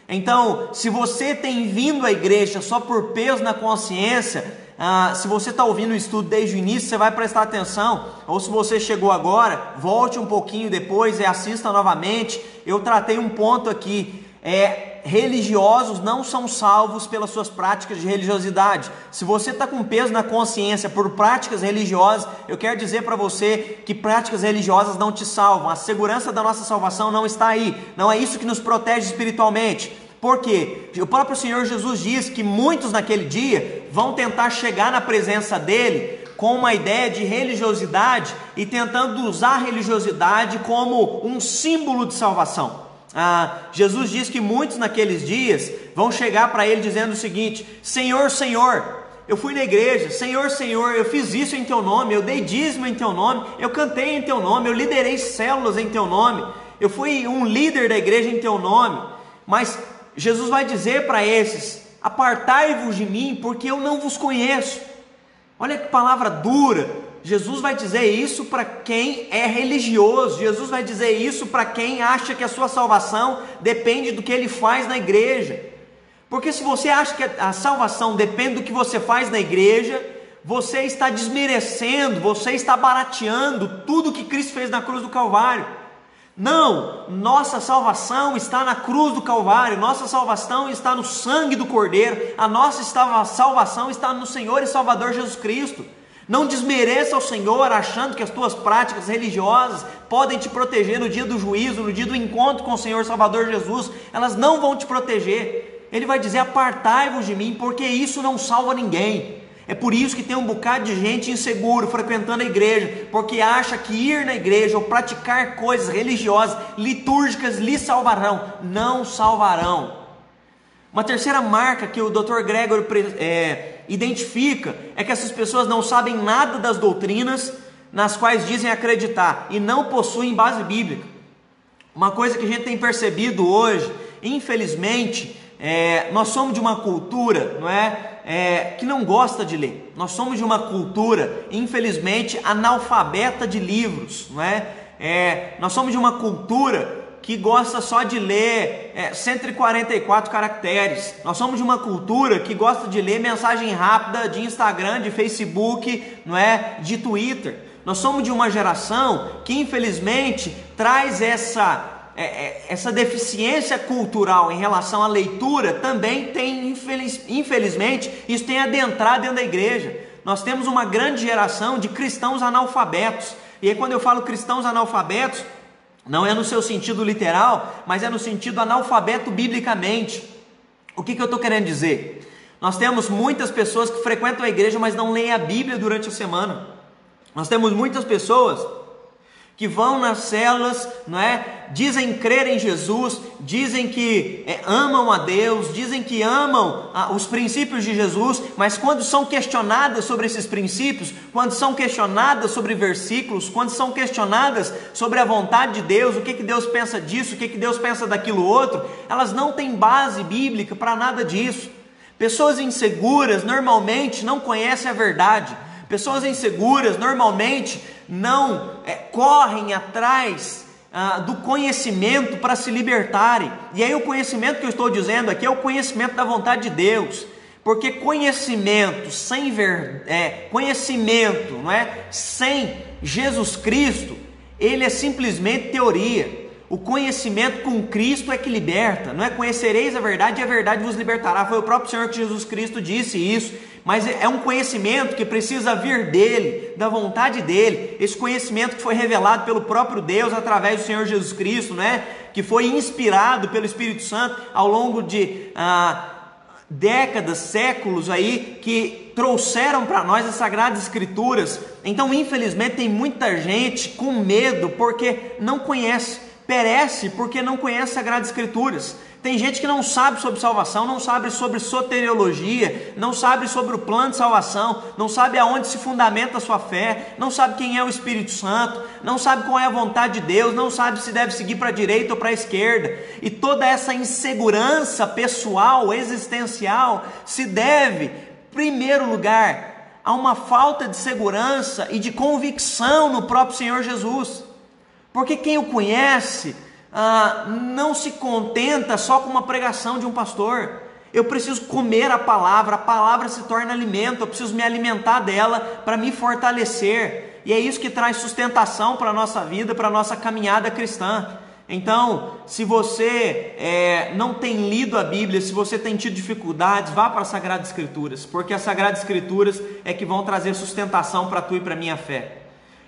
Então, se você tem vindo à igreja só por peso na consciência, ah, se você está ouvindo o estudo desde o início, você vai prestar atenção. Ou se você chegou agora, volte um pouquinho depois e assista novamente. Eu tratei um ponto aqui. É, religiosos não são salvos pelas suas práticas de religiosidade. Se você está com peso na consciência por práticas religiosas, eu quero dizer para você que práticas religiosas não te salvam. A segurança da nossa salvação não está aí. Não é isso que nos protege espiritualmente. Porque o próprio Senhor Jesus diz que muitos naquele dia vão tentar chegar na presença dele com uma ideia de religiosidade e tentando usar a religiosidade como um símbolo de salvação. Ah, Jesus diz que muitos naqueles dias vão chegar para ele dizendo o seguinte: Senhor, Senhor, eu fui na igreja, Senhor, Senhor, eu fiz isso em teu nome, eu dei dízimo em teu nome, eu cantei em teu nome, eu liderei células em teu nome, eu fui um líder da igreja em teu nome. Mas Jesus vai dizer para esses: Apartai-vos de mim, porque eu não vos conheço. Olha que palavra dura. Jesus vai dizer isso para quem é religioso, Jesus vai dizer isso para quem acha que a sua salvação depende do que ele faz na igreja. Porque se você acha que a salvação depende do que você faz na igreja, você está desmerecendo, você está barateando tudo que Cristo fez na cruz do Calvário. Não, nossa salvação está na cruz do Calvário, nossa salvação está no sangue do Cordeiro, a nossa salvação está no Senhor e Salvador Jesus Cristo. Não desmereça o Senhor achando que as tuas práticas religiosas podem te proteger no dia do juízo, no dia do encontro com o Senhor Salvador Jesus. Elas não vão te proteger. Ele vai dizer: Apartai-vos de mim, porque isso não salva ninguém. É por isso que tem um bocado de gente inseguro frequentando a igreja, porque acha que ir na igreja ou praticar coisas religiosas, litúrgicas, lhe salvarão. Não salvarão. Uma terceira marca que o Dr. Gregory é, identifica é que essas pessoas não sabem nada das doutrinas nas quais dizem acreditar e não possuem base bíblica. Uma coisa que a gente tem percebido hoje, infelizmente, é, nós somos de uma cultura, não é, é, que não gosta de ler. Nós somos de uma cultura, infelizmente, analfabeta de livros, não é? é nós somos de uma cultura que gosta só de ler é, 144 caracteres. Nós somos de uma cultura que gosta de ler mensagem rápida de Instagram, de Facebook, não é, de Twitter. Nós somos de uma geração que infelizmente traz essa é, é, essa deficiência cultural em relação à leitura também tem, infeliz, infelizmente, isso tem adentrado dentro da igreja. Nós temos uma grande geração de cristãos analfabetos. E aí, quando eu falo cristãos analfabetos, não é no seu sentido literal, mas é no sentido analfabeto biblicamente. O que, que eu estou querendo dizer? Nós temos muitas pessoas que frequentam a igreja, mas não leem a Bíblia durante a semana. Nós temos muitas pessoas que vão nas células, não é? Dizem crer em Jesus, dizem que é, amam a Deus, dizem que amam ah, os princípios de Jesus, mas quando são questionadas sobre esses princípios, quando são questionadas sobre versículos, quando são questionadas sobre a vontade de Deus, o que, que Deus pensa disso, o que, que Deus pensa daquilo outro, elas não têm base bíblica para nada disso. Pessoas inseguras normalmente não conhecem a verdade. Pessoas inseguras normalmente não é, correm atrás ah, do conhecimento para se libertarem. E aí, o conhecimento que eu estou dizendo aqui é o conhecimento da vontade de Deus. Porque conhecimento sem ver, é, conhecimento, não é, sem Jesus Cristo, ele é simplesmente teoria. O conhecimento com Cristo é que liberta, não é? Conhecereis a verdade e a verdade vos libertará. Foi o próprio Senhor que Jesus Cristo disse isso. Mas é um conhecimento que precisa vir dele, da vontade dele. Esse conhecimento que foi revelado pelo próprio Deus através do Senhor Jesus Cristo, né? Que foi inspirado pelo Espírito Santo ao longo de ah, décadas, séculos aí, que trouxeram para nós as Sagradas Escrituras. Então, infelizmente, tem muita gente com medo porque não conhece perece porque não conhece as Sagradas Escrituras. Tem gente que não sabe sobre salvação, não sabe sobre soteriologia, não sabe sobre o plano de salvação, não sabe aonde se fundamenta a sua fé, não sabe quem é o Espírito Santo, não sabe qual é a vontade de Deus, não sabe se deve seguir para a direita ou para a esquerda. E toda essa insegurança pessoal, existencial, se deve, em primeiro lugar, a uma falta de segurança e de convicção no próprio Senhor Jesus. Porque quem o conhece ah, não se contenta só com uma pregação de um pastor. Eu preciso comer a palavra, a palavra se torna alimento, eu preciso me alimentar dela para me fortalecer. E é isso que traz sustentação para a nossa vida, para a nossa caminhada cristã. Então, se você é, não tem lido a Bíblia, se você tem tido dificuldades, vá para as Sagradas Escrituras, porque as Sagradas Escrituras é que vão trazer sustentação para a tua e para minha fé.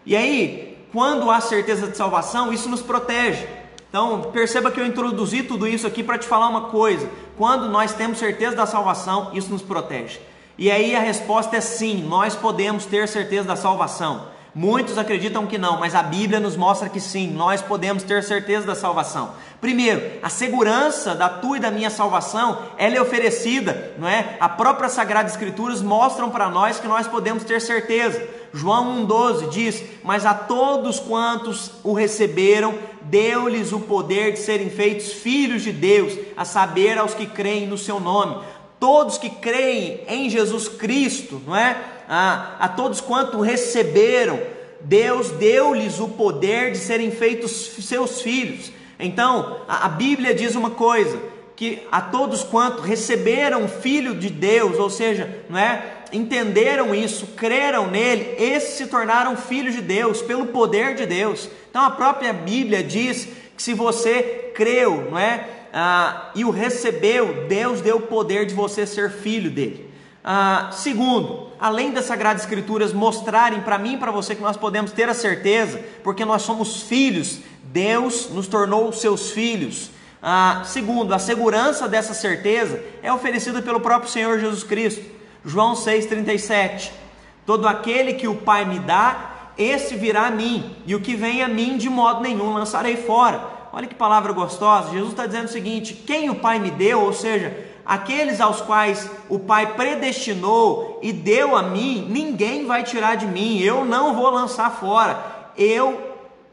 E aí, quando há certeza de salvação, isso nos protege. Então, perceba que eu introduzi tudo isso aqui para te falar uma coisa. Quando nós temos certeza da salvação, isso nos protege. E aí a resposta é sim, nós podemos ter certeza da salvação. Muitos acreditam que não, mas a Bíblia nos mostra que sim, nós podemos ter certeza da salvação. Primeiro, a segurança da tua e da minha salvação, ela é oferecida, não é? A própria Sagrada Escrituras mostram para nós que nós podemos ter certeza. João 1,12 diz: Mas a todos quantos o receberam, deu-lhes o poder de serem feitos filhos de Deus, a saber, aos que creem no seu nome. Todos que creem em Jesus Cristo, não é? A, a todos quanto receberam, Deus deu-lhes o poder de serem feitos seus filhos. Então, a, a Bíblia diz uma coisa: que a todos quanto receberam o Filho de Deus, ou seja, não é? Entenderam isso, creram nele, esses se tornaram filhos de Deus pelo poder de Deus. Então a própria Bíblia diz que se você creu, não é? Ah, e o recebeu, Deus deu o poder de você ser filho dele. Ah, segundo, além das Sagradas Escrituras mostrarem para mim e para você que nós podemos ter a certeza, porque nós somos filhos, Deus nos tornou seus filhos. Ah, segundo, a segurança dessa certeza é oferecida pelo próprio Senhor Jesus Cristo. João 6,37: Todo aquele que o Pai me dá, esse virá a mim, e o que vem a mim, de modo nenhum lançarei fora. Olha que palavra gostosa. Jesus está dizendo o seguinte: quem o Pai me deu, ou seja, aqueles aos quais o Pai predestinou e deu a mim, ninguém vai tirar de mim, eu não vou lançar fora, eu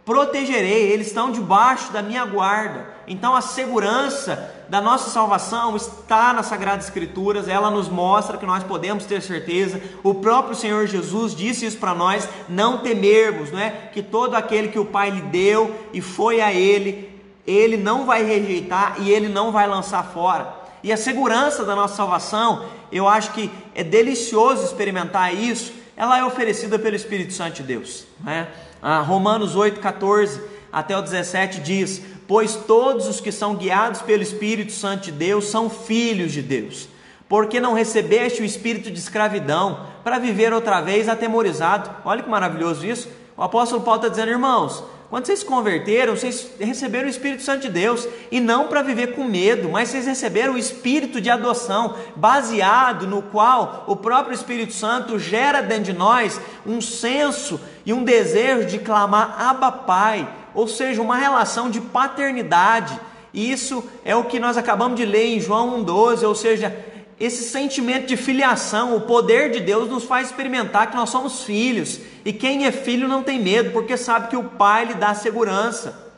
protegerei, eles estão debaixo da minha guarda. Então a segurança da nossa salvação está nas Sagradas Escrituras, ela nos mostra que nós podemos ter certeza. O próprio Senhor Jesus disse isso para nós, não temermos, não é? Que todo aquele que o Pai lhe deu e foi a ele, ele não vai rejeitar e ele não vai lançar fora. E a segurança da nossa salvação, eu acho que é delicioso experimentar isso. Ela é oferecida pelo Espírito Santo de Deus, né? Ah, Romanos 8:14 até o 17 diz: pois todos os que são guiados pelo Espírito Santo de Deus são filhos de Deus. Porque não recebeste o espírito de escravidão para viver outra vez atemorizado. Olha que maravilhoso isso. O apóstolo Paulo está dizendo, irmãos, quando vocês se converteram, vocês receberam o Espírito Santo de Deus, e não para viver com medo, mas vocês receberam o Espírito de adoção, baseado no qual o próprio Espírito Santo gera dentro de nós um senso e um desejo de clamar Abba Pai, ou seja, uma relação de paternidade. Isso é o que nós acabamos de ler em João 1,12, ou seja, esse sentimento de filiação, o poder de Deus nos faz experimentar que nós somos filhos. E quem é filho não tem medo, porque sabe que o Pai lhe dá segurança.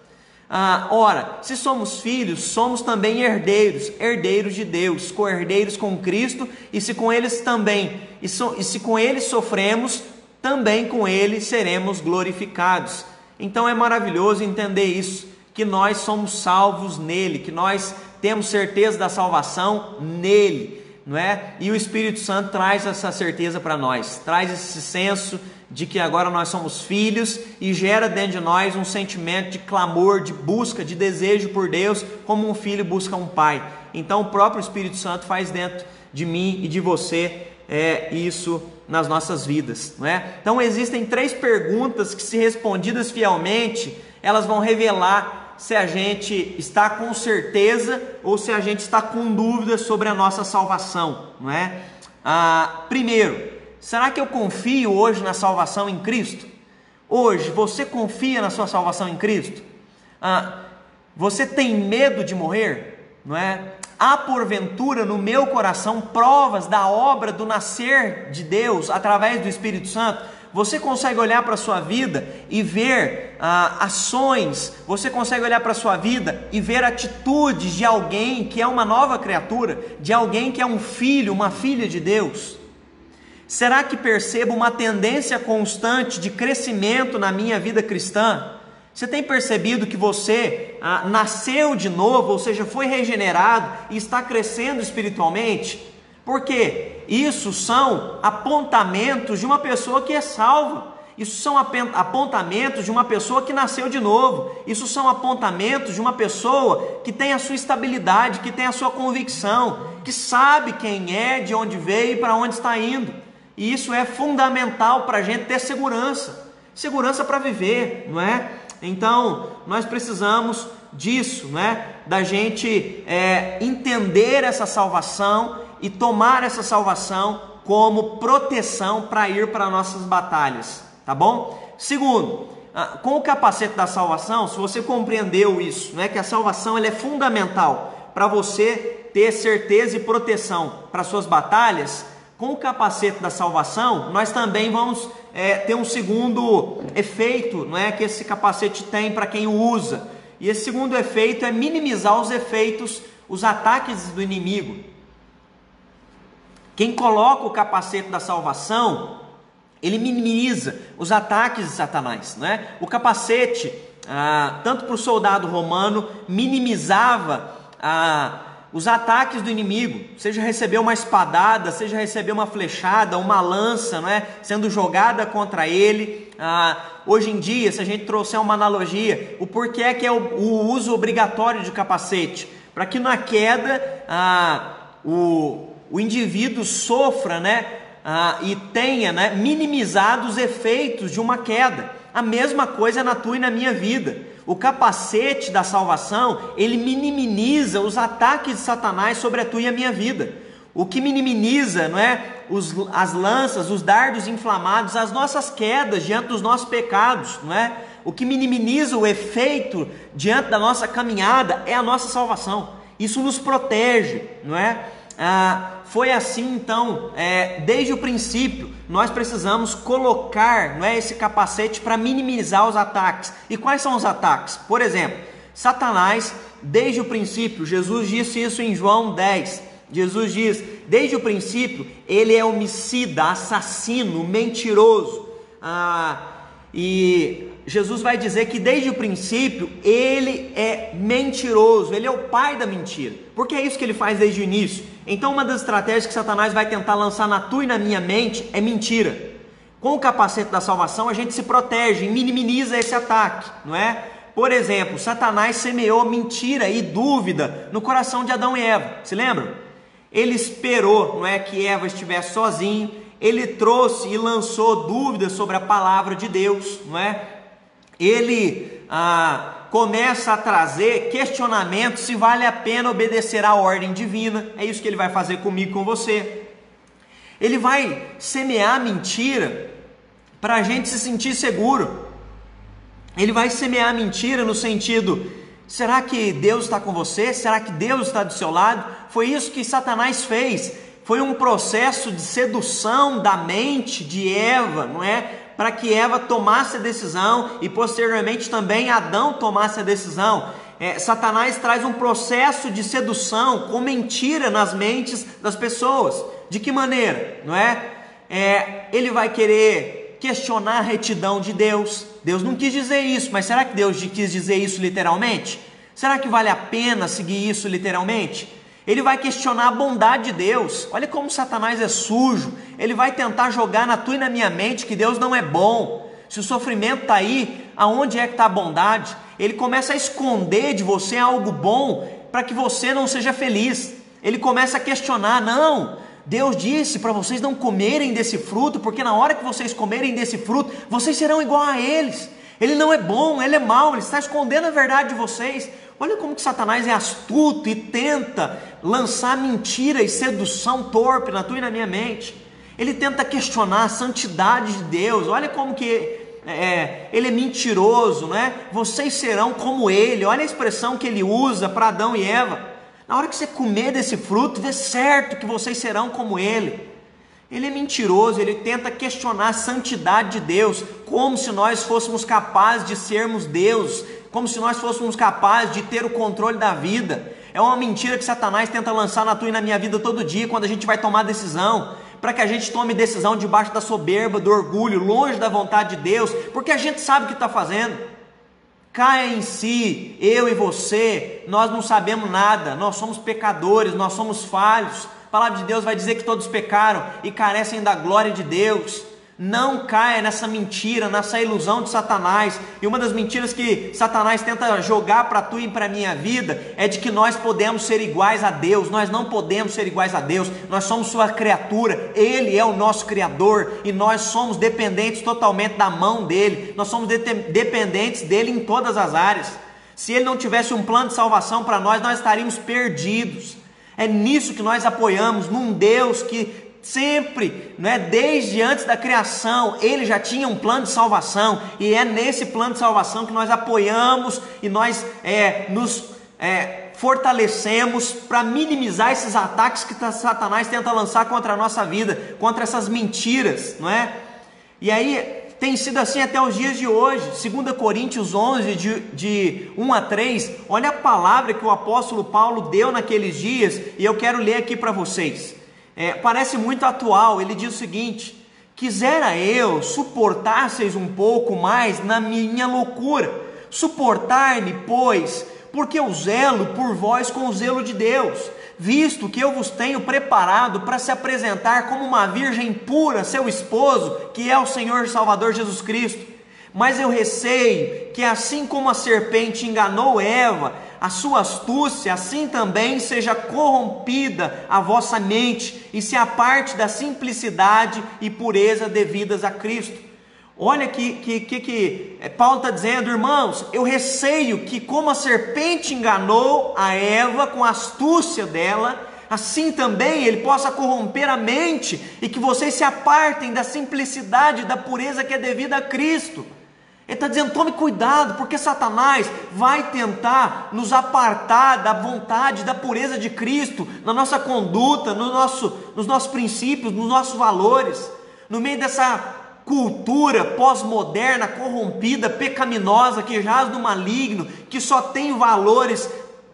Ah, ora, se somos filhos, somos também herdeiros, herdeiros de Deus, co-herdeiros com Cristo, e se com eles também, e, so, e se com eles sofremos, também com ele seremos glorificados. Então é maravilhoso entender isso, que nós somos salvos nele, que nós temos certeza da salvação nele, não é? E o Espírito Santo traz essa certeza para nós, traz esse senso de que agora nós somos filhos e gera dentro de nós um sentimento de clamor, de busca, de desejo por Deus, como um filho busca um pai. Então o próprio Espírito Santo faz dentro de mim e de você é, isso nas nossas vidas, não é? Então existem três perguntas que, se respondidas fielmente, elas vão revelar se a gente está com certeza ou se a gente está com dúvidas sobre a nossa salvação, não é? Ah, primeiro, será que eu confio hoje na salvação em Cristo? Hoje, você confia na sua salvação em Cristo? Ah, você tem medo de morrer? Não é? Há porventura no meu coração provas da obra do nascer de Deus através do Espírito Santo? Você consegue olhar para a sua vida e ver ah, ações, você consegue olhar para a sua vida e ver atitudes de alguém que é uma nova criatura, de alguém que é um filho, uma filha de Deus? Será que percebo uma tendência constante de crescimento na minha vida cristã? Você tem percebido que você ah, nasceu de novo, ou seja, foi regenerado e está crescendo espiritualmente? Porque isso são apontamentos de uma pessoa que é salva. Isso são apontamentos de uma pessoa que nasceu de novo. Isso são apontamentos de uma pessoa que tem a sua estabilidade, que tem a sua convicção, que sabe quem é, de onde veio e para onde está indo. E isso é fundamental para a gente ter segurança segurança para viver, não é? Então, nós precisamos disso, né? Da gente é, entender essa salvação e tomar essa salvação como proteção para ir para nossas batalhas, tá bom? Segundo, ah, com o capacete da salvação, se você compreendeu isso, né? Que a salvação ela é fundamental para você ter certeza e proteção para suas batalhas. Com o capacete da salvação, nós também vamos é, ter um segundo efeito, não é que esse capacete tem para quem o usa. E esse segundo efeito é minimizar os efeitos, os ataques do inimigo. Quem coloca o capacete da salvação, ele minimiza os ataques de Satanás, não é? O capacete, ah, tanto para o soldado romano, minimizava a os ataques do inimigo, seja receber uma espadada, seja receber uma flechada, uma lança, não é? sendo jogada contra ele. Ah, hoje em dia, se a gente trouxer uma analogia, o porquê é que é o, o uso obrigatório de capacete? Para que na queda ah, o, o indivíduo sofra né? Ah, e tenha né? minimizado os efeitos de uma queda. A mesma coisa na tua e na minha vida. O capacete da salvação, ele minimiza os ataques de Satanás sobre a tua e a minha vida. O que minimiza, não é, os, as lanças, os dardos inflamados, as nossas quedas diante dos nossos pecados, não é? O que minimiza o efeito diante da nossa caminhada é a nossa salvação. Isso nos protege, não é? Ah, foi assim então, é, desde o princípio, nós precisamos colocar não é, esse capacete para minimizar os ataques. E quais são os ataques? Por exemplo, Satanás, desde o princípio, Jesus disse isso em João 10. Jesus diz: desde o princípio, ele é homicida, assassino, mentiroso. Ah, e Jesus vai dizer que desde o princípio ele é mentiroso, ele é o pai da mentira, porque é isso que ele faz desde o início. Então, uma das estratégias que Satanás vai tentar lançar na tua e na minha mente é mentira. Com o capacete da salvação, a gente se protege e minimiza esse ataque, não é? Por exemplo, Satanás semeou mentira e dúvida no coração de Adão e Eva. Se lembra? Ele esperou, não é, que Eva estivesse sozinho. Ele trouxe e lançou dúvidas sobre a palavra de Deus, não é? Ele ah, começa a trazer questionamentos se vale a pena obedecer à ordem divina. É isso que ele vai fazer comigo, com você. Ele vai semear mentira para a gente se sentir seguro. Ele vai semear mentira no sentido: será que Deus está com você? Será que Deus está do seu lado? Foi isso que Satanás fez. Foi um processo de sedução da mente de Eva, não é? Para que Eva tomasse a decisão e posteriormente também Adão tomasse a decisão. É, Satanás traz um processo de sedução com mentira nas mentes das pessoas. De que maneira? Não é? é ele vai querer questionar a retidão de Deus. Deus não quis dizer isso, mas será que Deus quis dizer isso literalmente? Será que vale a pena seguir isso literalmente? Ele vai questionar a bondade de Deus. Olha como Satanás é sujo. Ele vai tentar jogar na tua e na minha mente que Deus não é bom. Se o sofrimento está aí, aonde é que está a bondade? Ele começa a esconder de você algo bom para que você não seja feliz. Ele começa a questionar: não, Deus disse para vocês não comerem desse fruto, porque na hora que vocês comerem desse fruto, vocês serão igual a eles. Ele não é bom, ele é mau, ele está escondendo a verdade de vocês. Olha como que Satanás é astuto e tenta lançar mentira e sedução torpe na tua e na minha mente. Ele tenta questionar a santidade de Deus. Olha como que é, ele é mentiroso, né? Vocês serão como ele. Olha a expressão que ele usa para Adão e Eva. Na hora que você comer desse fruto, vê certo que vocês serão como ele. Ele é mentiroso, ele tenta questionar a santidade de Deus, como se nós fôssemos capazes de sermos Deus, como se nós fôssemos capazes de ter o controle da vida. É uma mentira que Satanás tenta lançar na tua e na minha vida todo dia, quando a gente vai tomar decisão, para que a gente tome decisão debaixo da soberba, do orgulho, longe da vontade de Deus, porque a gente sabe o que está fazendo. Caia em si, eu e você, nós não sabemos nada, nós somos pecadores, nós somos falhos. A palavra de Deus vai dizer que todos pecaram e carecem da glória de Deus. Não caia nessa mentira, nessa ilusão de Satanás. E uma das mentiras que Satanás tenta jogar para tu e para minha vida é de que nós podemos ser iguais a Deus. Nós não podemos ser iguais a Deus. Nós somos sua criatura. Ele é o nosso criador e nós somos dependentes totalmente da mão dele. Nós somos dependentes dele em todas as áreas. Se ele não tivesse um plano de salvação para nós, nós estaríamos perdidos. É nisso que nós apoiamos, num Deus que sempre, né, desde antes da criação, ele já tinha um plano de salvação, e é nesse plano de salvação que nós apoiamos e nós é, nos é, fortalecemos para minimizar esses ataques que Satanás tenta lançar contra a nossa vida, contra essas mentiras, não é? E aí tem sido assim até os dias de hoje. 2 Coríntios 11, de, de 1 a 3, olha a palavra que o apóstolo Paulo deu naqueles dias, e eu quero ler aqui para vocês é, parece muito atual. Ele diz o seguinte: Quisera eu suportasseis um pouco mais na minha loucura, suportar-me, pois, porque eu zelo por vós com o zelo de Deus, visto que eu vos tenho preparado para se apresentar como uma virgem pura, seu esposo, que é o Senhor Salvador Jesus Cristo. Mas eu receio que, assim como a serpente enganou Eva, a sua astúcia, assim também seja corrompida a vossa mente e se aparte da simplicidade e pureza devidas a Cristo. Olha que, que, que, que Paulo está dizendo, irmãos, eu receio que, como a serpente enganou a Eva com a astúcia dela, assim também ele possa corromper a mente e que vocês se apartem da simplicidade, da pureza que é devida a Cristo. Ele está dizendo: tome cuidado, porque Satanás vai tentar nos apartar da vontade, da pureza de Cristo, na nossa conduta, no nosso, nos nossos princípios, nos nossos valores, no meio dessa cultura pós-moderna, corrompida, pecaminosa, que jaz no maligno, que só tem valores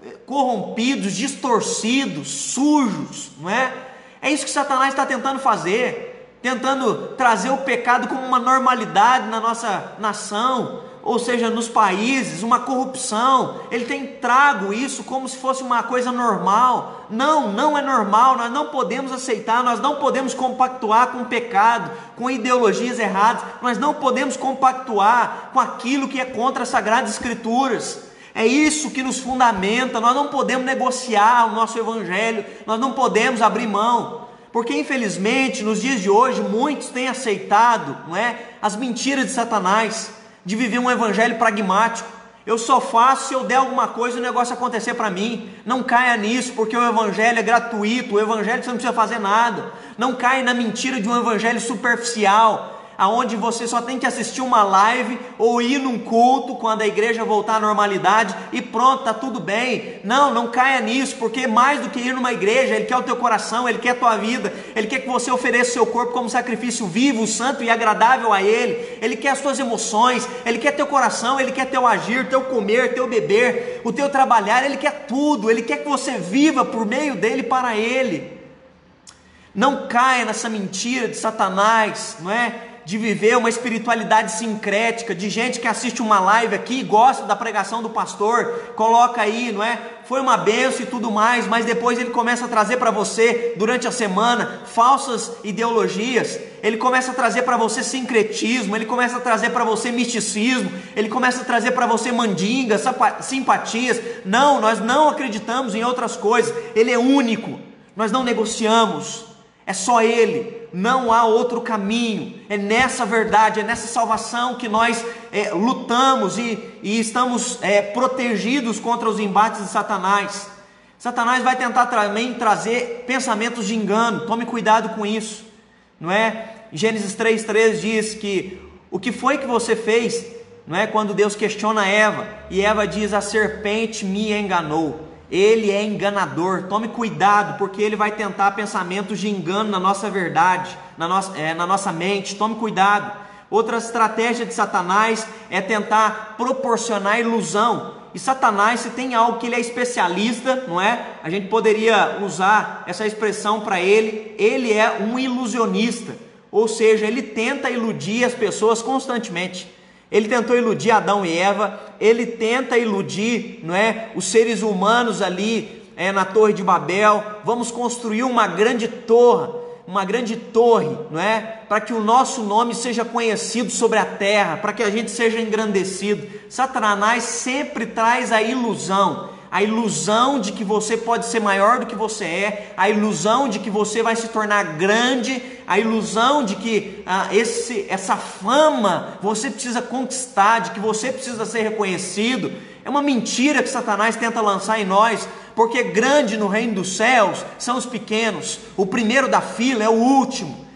eh, corrompidos, distorcidos, sujos, não é? É isso que Satanás está tentando fazer tentando trazer o pecado como uma normalidade na nossa nação, ou seja, nos países, uma corrupção. Ele tem trago isso como se fosse uma coisa normal. Não, não é normal, nós não podemos aceitar, nós não podemos compactuar com o pecado, com ideologias erradas, nós não podemos compactuar com aquilo que é contra as Sagradas Escrituras. É isso que nos fundamenta, nós não podemos negociar o nosso evangelho, nós não podemos abrir mão. Porque infelizmente, nos dias de hoje, muitos têm aceitado, não é, as mentiras de Satanás, de viver um evangelho pragmático. Eu só faço se eu der alguma coisa e o negócio acontecer para mim. Não caia nisso, porque o evangelho é gratuito, o evangelho você não precisa fazer nada. Não caia na mentira de um evangelho superficial, aonde você só tem que assistir uma live ou ir num culto quando a igreja voltar à normalidade e pronto, tá tudo bem. Não, não caia nisso, porque mais do que ir numa igreja, ele quer o teu coração, ele quer a tua vida, ele quer que você ofereça o seu corpo como sacrifício vivo, santo e agradável a ele. Ele quer as tuas emoções, ele quer teu coração, ele quer teu agir, teu comer, teu beber, o teu trabalhar, ele quer tudo, ele quer que você viva por meio dele para ele. Não caia nessa mentira de Satanás, não é? De viver uma espiritualidade sincrética, de gente que assiste uma live aqui gosta da pregação do pastor, coloca aí, não é? Foi uma benção e tudo mais, mas depois ele começa a trazer para você durante a semana falsas ideologias, ele começa a trazer para você sincretismo, ele começa a trazer para você misticismo, ele começa a trazer para você mandingas, simpatias. Não, nós não acreditamos em outras coisas. Ele é único. Nós não negociamos. É só Ele, não há outro caminho. É nessa verdade, é nessa salvação que nós é, lutamos e, e estamos é, protegidos contra os embates de Satanás. Satanás vai tentar também trazer pensamentos de engano, tome cuidado com isso, não é? Gênesis 3,3 diz que o que foi que você fez, não é? Quando Deus questiona Eva, e Eva diz: A serpente me enganou. Ele é enganador, tome cuidado, porque ele vai tentar pensamentos de engano na nossa verdade, na nossa, é, na nossa mente, tome cuidado. Outra estratégia de Satanás é tentar proporcionar ilusão. E Satanás, se tem algo que ele é especialista, não é? A gente poderia usar essa expressão para ele, ele é um ilusionista. Ou seja, ele tenta iludir as pessoas constantemente. Ele tentou iludir Adão e Eva, ele tenta iludir não é, os seres humanos ali é, na Torre de Babel. Vamos construir uma grande torre, uma grande torre, não é? Para que o nosso nome seja conhecido sobre a terra, para que a gente seja engrandecido. Satanás sempre traz a ilusão a ilusão de que você pode ser maior do que você é, a ilusão de que você vai se tornar grande, a ilusão de que ah, esse, essa fama você precisa conquistar, de que você precisa ser reconhecido. É uma mentira que Satanás tenta lançar em nós, porque grande no reino dos céus são os pequenos, o primeiro da fila é o último,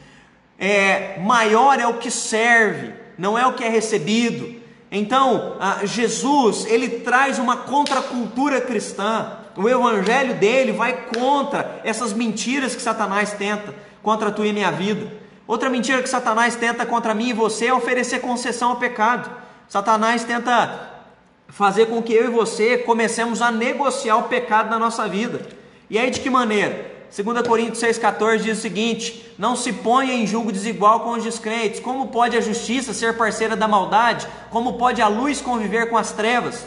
é, maior é o que serve, não é o que é recebido. Então, Jesus, ele traz uma contracultura cristã. O evangelho dele vai contra essas mentiras que Satanás tenta contra tu e minha vida. Outra mentira que Satanás tenta contra mim e você é oferecer concessão ao pecado. Satanás tenta fazer com que eu e você comecemos a negociar o pecado na nossa vida. E aí de que maneira? 2 Coríntios 6,14 diz o seguinte: Não se ponha em julgo desigual com os descrentes. Como pode a justiça ser parceira da maldade? Como pode a luz conviver com as trevas?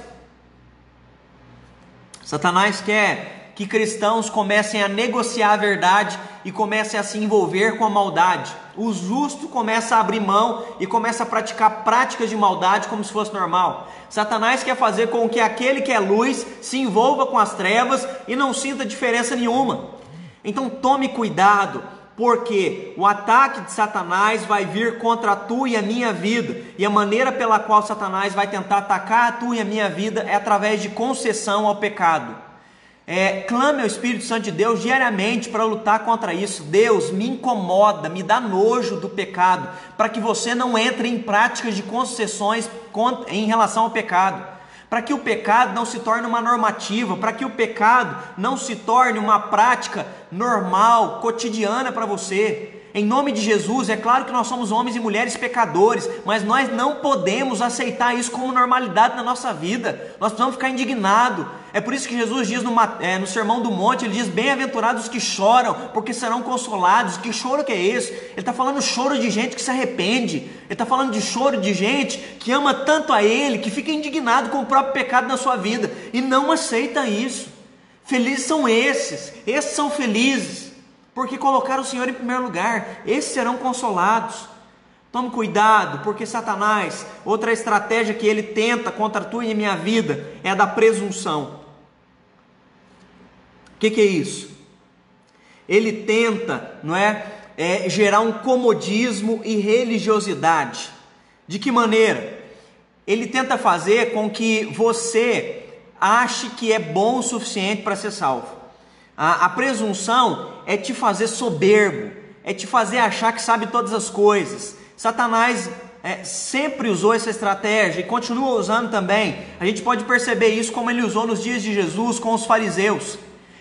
Satanás quer que cristãos comecem a negociar a verdade e comecem a se envolver com a maldade. O justo começa a abrir mão e começa a praticar práticas de maldade como se fosse normal. Satanás quer fazer com que aquele que é luz se envolva com as trevas e não sinta diferença nenhuma. Então tome cuidado, porque o ataque de Satanás vai vir contra a tua e a minha vida, e a maneira pela qual Satanás vai tentar atacar a tua e a minha vida é através de concessão ao pecado. É, clame ao Espírito Santo de Deus diariamente para lutar contra isso. Deus me incomoda, me dá nojo do pecado, para que você não entre em práticas de concessões em relação ao pecado para que o pecado não se torne uma normativa, para que o pecado não se torne uma prática normal, cotidiana para você. Em nome de Jesus, é claro que nós somos homens e mulheres pecadores, mas nós não podemos aceitar isso como normalidade na nossa vida. Nós precisamos ficar indignados. É por isso que Jesus diz no, é, no Sermão do Monte: Ele diz, Bem-aventurados os que choram, porque serão consolados. Que choro que é esse? Ele está falando choro de gente que se arrepende. Ele está falando de choro de gente que ama tanto a Ele, que fica indignado com o próprio pecado na sua vida e não aceita isso. Felizes são esses, esses são felizes porque colocaram o Senhor em primeiro lugar, esses serão consolados. Tome cuidado, porque Satanás, outra estratégia que ele tenta contra a tua e minha vida é a da presunção. Que, que, é isso? Ele tenta, não é, é, gerar um comodismo e religiosidade. De que maneira? Ele tenta fazer com que você ache que é bom o suficiente para ser salvo. A, a presunção é te fazer soberbo, é te fazer achar que sabe todas as coisas. Satanás é, sempre usou essa estratégia e continua usando também. A gente pode perceber isso como ele usou nos dias de Jesus com os fariseus.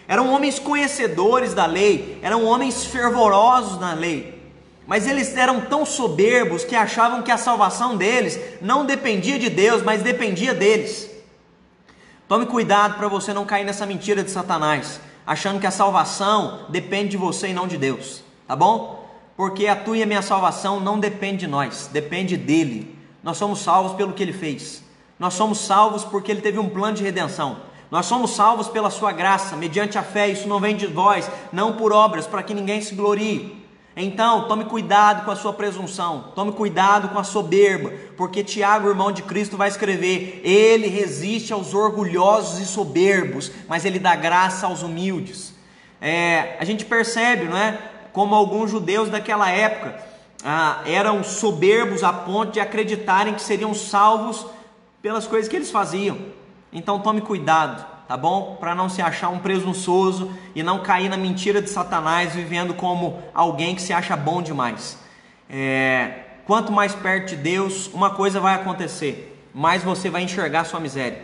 Eram homens conhecedores da lei, eram homens fervorosos na lei, mas eles eram tão soberbos que achavam que a salvação deles não dependia de Deus, mas dependia deles. Tome cuidado para você não cair nessa mentira de Satanás achando que a salvação depende de você e não de Deus, tá bom? porque a tua e a minha salvação não depende de nós, depende dele. Nós somos salvos pelo que ele fez. Nós somos salvos porque ele teve um plano de redenção. Nós somos salvos pela sua graça, mediante a fé. Isso não vem de vós, não por obras, para que ninguém se glorie. Então, tome cuidado com a sua presunção, tome cuidado com a soberba, porque Tiago, irmão de Cristo, vai escrever: Ele resiste aos orgulhosos e soberbos, mas ele dá graça aos humildes. É, a gente percebe, não é? Como alguns judeus daquela época ah, eram soberbos a ponto de acreditarem que seriam salvos pelas coisas que eles faziam. Então, tome cuidado tá bom? Para não se achar um presunçoso e não cair na mentira de Satanás, vivendo como alguém que se acha bom demais. É, quanto mais perto de Deus, uma coisa vai acontecer: mais você vai enxergar sua miséria.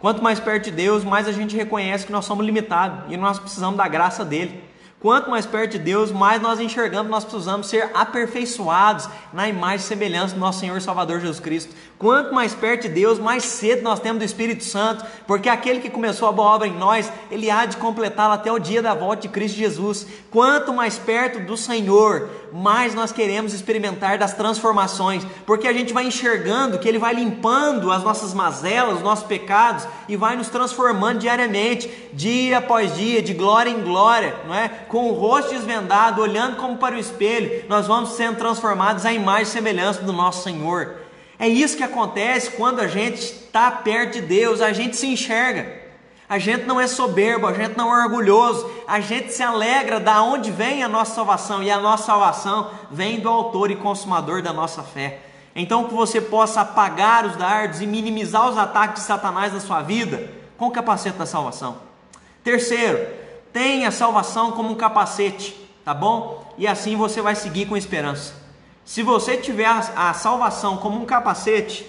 Quanto mais perto de Deus, mais a gente reconhece que nós somos limitados e nós precisamos da graça dele. Quanto mais perto de Deus, mais nós enxergamos, nós precisamos ser aperfeiçoados na imagem e semelhança do nosso Senhor Salvador Jesus Cristo. Quanto mais perto de Deus, mais cedo nós temos do Espírito Santo, porque aquele que começou a boa obra em nós, ele há de completá-la até o dia da volta de Cristo Jesus. Quanto mais perto do Senhor, mais nós queremos experimentar das transformações, porque a gente vai enxergando que ele vai limpando as nossas mazelas, os nossos pecados e vai nos transformando diariamente, dia após dia, de glória em glória, não é? Com o rosto desvendado, olhando como para o espelho, nós vamos sendo transformados à imagem e semelhança do nosso Senhor. É isso que acontece quando a gente está perto de Deus, a gente se enxerga. A gente não é soberbo, a gente não é orgulhoso, a gente se alegra da onde vem a nossa salvação, e a nossa salvação vem do autor e consumador da nossa fé. Então que você possa apagar os dardos e minimizar os ataques de Satanás na sua vida com o capacete da salvação. Terceiro, Tenha salvação como um capacete, tá bom? E assim você vai seguir com esperança. Se você tiver a, salvação como um capacete,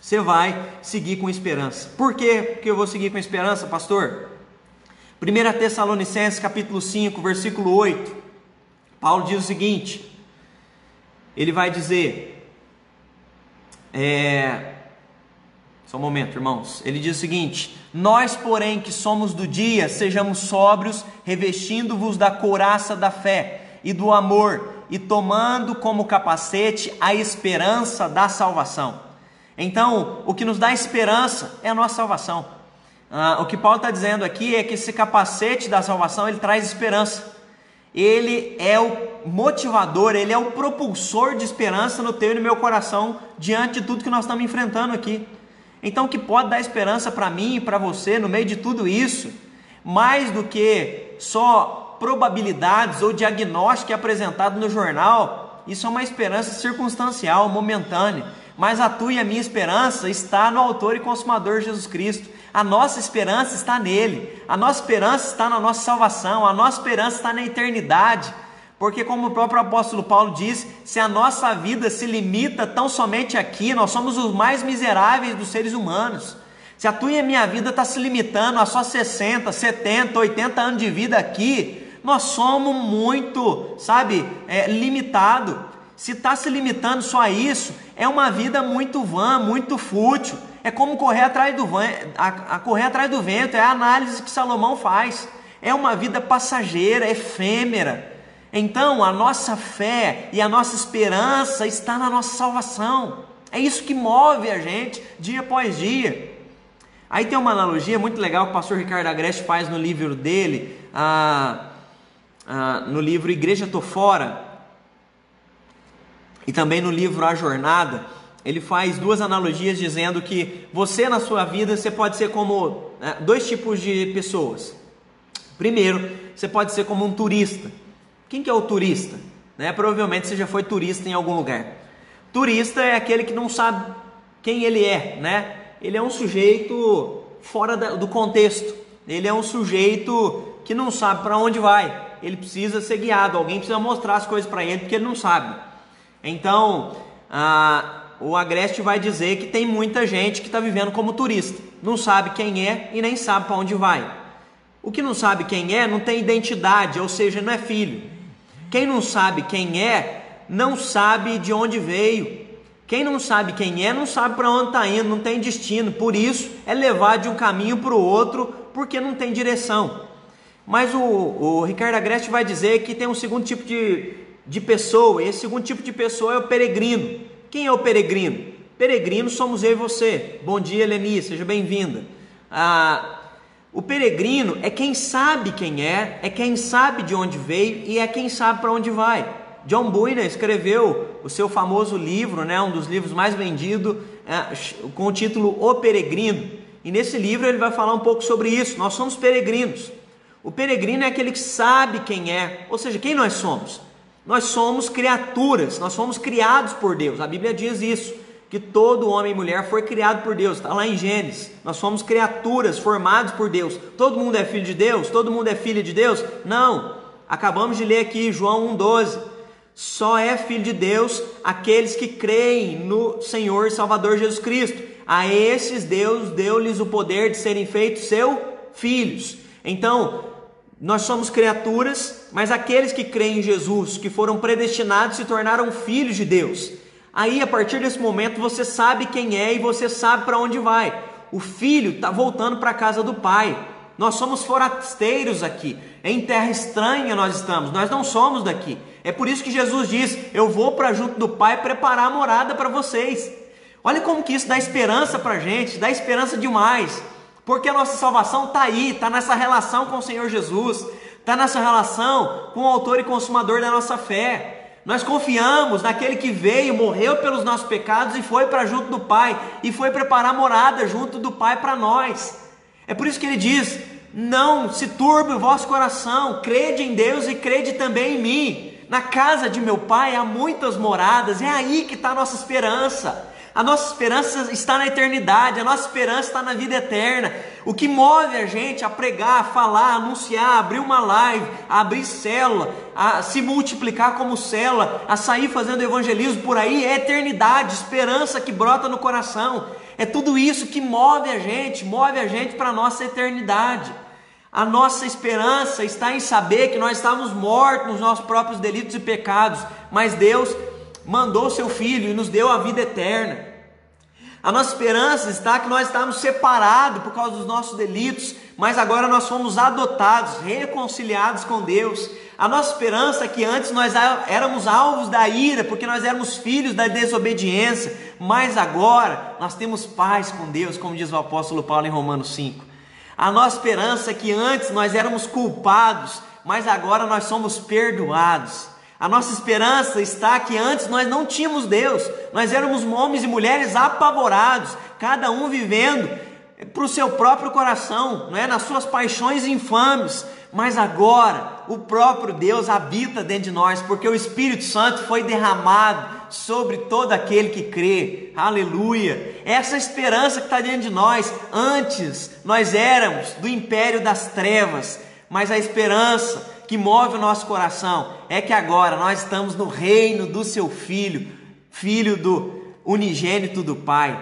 você vai seguir com esperança. Por quê que eu vou seguir com esperança, pastor? 1 Tessalonicenses capítulo 5, versículo 8. Paulo diz o seguinte: ele vai dizer, é, só um momento, irmãos. Ele diz o seguinte: Nós, porém, que somos do dia, sejamos sóbrios, revestindo-vos da couraça da fé e do amor, e tomando como capacete a esperança da salvação. Então, o que nos dá esperança é a nossa salvação. Ah, o que Paulo está dizendo aqui é que esse capacete da salvação ele traz esperança. Ele é o motivador, ele é o propulsor de esperança no teu e no meu coração diante de tudo que nós estamos enfrentando aqui. Então, o que pode dar esperança para mim e para você no meio de tudo isso, mais do que só probabilidades ou diagnóstico apresentado no jornal, isso é uma esperança circunstancial, momentânea. Mas a tua e a minha esperança está no Autor e Consumador Jesus Cristo. A nossa esperança está nele. A nossa esperança está na nossa salvação. A nossa esperança está na eternidade. Porque, como o próprio apóstolo Paulo diz, se a nossa vida se limita tão somente aqui, nós somos os mais miseráveis dos seres humanos. Se a tua e a minha vida está se limitando a só 60, 70, 80 anos de vida aqui, nós somos muito, sabe, é, limitado. Se está se limitando só a isso, é uma vida muito vã, muito fútil. É como correr atrás do, a, a correr atrás do vento, é a análise que Salomão faz. É uma vida passageira, efêmera então, a nossa fé e a nossa esperança está na nossa salvação. É isso que move a gente dia após dia. Aí tem uma analogia muito legal que o pastor Ricardo Agreste faz no livro dele, ah, ah, no livro Igreja Tô Fora, e também no livro A Jornada. Ele faz duas analogias dizendo que você na sua vida você pode ser como né, dois tipos de pessoas. Primeiro, você pode ser como um turista. Quem que é o turista? Né? Provavelmente você já foi turista em algum lugar. Turista é aquele que não sabe quem ele é, né? Ele é um sujeito fora do contexto. Ele é um sujeito que não sabe para onde vai. Ele precisa ser guiado. Alguém precisa mostrar as coisas para ele porque ele não sabe. Então, o Agreste vai dizer que tem muita gente que está vivendo como turista. Não sabe quem é e nem sabe para onde vai. O que não sabe quem é não tem identidade, ou seja, não é filho. Quem não sabe quem é, não sabe de onde veio. Quem não sabe quem é, não sabe para onde está indo, não tem destino. Por isso, é levar de um caminho para o outro, porque não tem direção. Mas o, o Ricardo Agreste vai dizer que tem um segundo tipo de, de pessoa. Esse segundo tipo de pessoa é o peregrino. Quem é o peregrino? Peregrino somos eu e você. Bom dia, Leni, seja bem-vinda. Ah, o peregrino é quem sabe quem é, é quem sabe de onde veio e é quem sabe para onde vai. John Bunyan escreveu o seu famoso livro, né, um dos livros mais vendidos, é, com o título O Peregrino. E nesse livro ele vai falar um pouco sobre isso. Nós somos peregrinos. O peregrino é aquele que sabe quem é, ou seja, quem nós somos. Nós somos criaturas, nós fomos criados por Deus. A Bíblia diz isso, que todo homem e mulher foi criado por Deus. Está lá em Gênesis. Nós somos criaturas formados por Deus. Todo mundo é filho de Deus? Todo mundo é filha de Deus? Não. Acabamos de ler aqui João 1,12. Só é filho de Deus aqueles que creem no Senhor e Salvador Jesus Cristo. A esses Deus deu-lhes o poder de serem feitos seus filhos. Então, nós somos criaturas, mas aqueles que creem em Jesus, que foram predestinados, se tornaram filhos de Deus. Aí, a partir desse momento, você sabe quem é e você sabe para onde vai. O filho está voltando para a casa do pai. Nós somos forasteiros aqui. Em terra estranha nós estamos. Nós não somos daqui. É por isso que Jesus diz: Eu vou para junto do Pai preparar a morada para vocês. Olha como que isso dá esperança para a gente, dá esperança demais. Porque a nossa salvação está aí, está nessa relação com o Senhor Jesus, está nessa relação com o autor e consumador da nossa fé. Nós confiamos naquele que veio, morreu pelos nossos pecados e foi para junto do Pai, e foi preparar morada junto do Pai para nós. É por isso que ele diz: Não se turbe o vosso coração, crede em Deus e crede também em mim. Na casa de meu pai há muitas moradas, é aí que está a nossa esperança. A nossa esperança está na eternidade, a nossa esperança está na vida eterna. O que move a gente a pregar, a falar, a anunciar, a abrir uma live, a abrir célula, a se multiplicar como célula, a sair fazendo evangelismo por aí é eternidade, esperança que brota no coração. É tudo isso que move a gente, move a gente para a nossa eternidade. A nossa esperança está em saber que nós estávamos mortos nos nossos próprios delitos e pecados, mas Deus mandou seu filho e nos deu a vida eterna. A nossa esperança está que nós estávamos separados por causa dos nossos delitos, mas agora nós fomos adotados, reconciliados com Deus. A nossa esperança é que antes nós éramos alvos da ira, porque nós éramos filhos da desobediência, mas agora nós temos paz com Deus, como diz o apóstolo Paulo em Romanos 5. A nossa esperança é que antes nós éramos culpados, mas agora nós somos perdoados. A nossa esperança está que antes nós não tínhamos Deus, nós éramos homens e mulheres apavorados, cada um vivendo para o seu próprio coração, não é? nas suas paixões infames. Mas agora o próprio Deus habita dentro de nós, porque o Espírito Santo foi derramado sobre todo aquele que crê. Aleluia! Essa esperança que está dentro de nós. Antes nós éramos do império das trevas, mas a esperança que move o nosso coração é que agora nós estamos no reino do seu filho, filho do unigênito do Pai.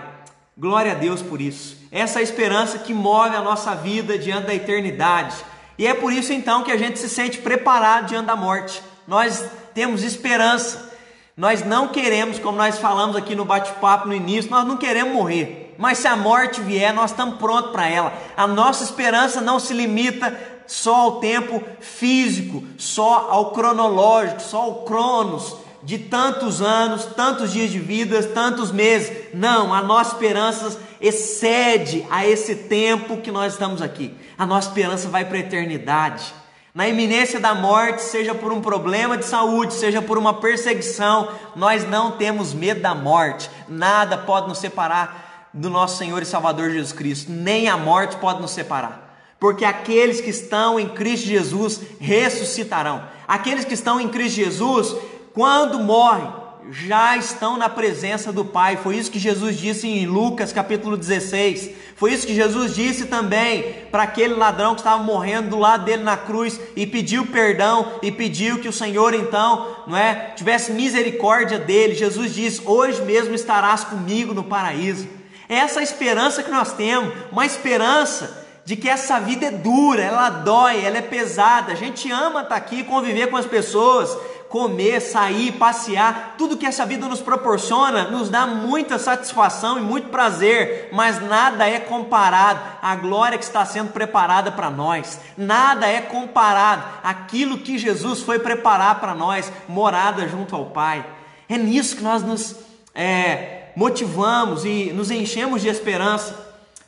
Glória a Deus por isso. Essa é a esperança que move a nossa vida diante da eternidade. E é por isso então que a gente se sente preparado diante da morte. Nós temos esperança. Nós não queremos, como nós falamos aqui no bate-papo no início, nós não queremos morrer. Mas se a morte vier, nós estamos prontos para ela. A nossa esperança não se limita só ao tempo físico, só ao cronológico, só ao cronos de tantos anos, tantos dias de vida, tantos meses. Não, a nossa esperança excede a esse tempo que nós estamos aqui. A nossa esperança vai para a eternidade. Na iminência da morte, seja por um problema de saúde, seja por uma perseguição, nós não temos medo da morte. Nada pode nos separar do nosso Senhor e Salvador Jesus Cristo, nem a morte pode nos separar porque aqueles que estão em Cristo Jesus ressuscitarão. Aqueles que estão em Cristo Jesus, quando morrem, já estão na presença do Pai. Foi isso que Jesus disse em Lucas capítulo 16. Foi isso que Jesus disse também para aquele ladrão que estava morrendo do lado dele na cruz e pediu perdão e pediu que o Senhor então, não é, tivesse misericórdia dele. Jesus disse: "Hoje mesmo estarás comigo no paraíso". É essa esperança que nós temos, uma esperança de que essa vida é dura, ela dói, ela é pesada. A gente ama estar aqui, conviver com as pessoas, comer, sair, passear, tudo que essa vida nos proporciona nos dá muita satisfação e muito prazer, mas nada é comparado à glória que está sendo preparada para nós. Nada é comparado àquilo que Jesus foi preparar para nós, morada junto ao Pai. É nisso que nós nos é, motivamos e nos enchemos de esperança.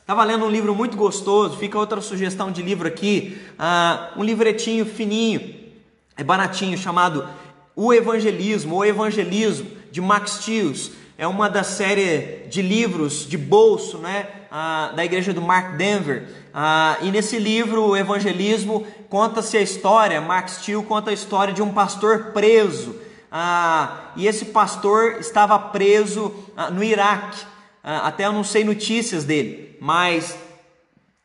Estava lendo um livro muito gostoso, fica outra sugestão de livro aqui, uh, um livretinho fininho, é baratinho, chamado O Evangelismo, O Evangelismo, de Max Tills. É uma da série de livros de bolso né, uh, da igreja do Mark Denver. Uh, e nesse livro, O Evangelismo, conta-se a história, Max Till conta a história de um pastor preso. e esse pastor estava preso no Iraque. Até eu não sei notícias dele mas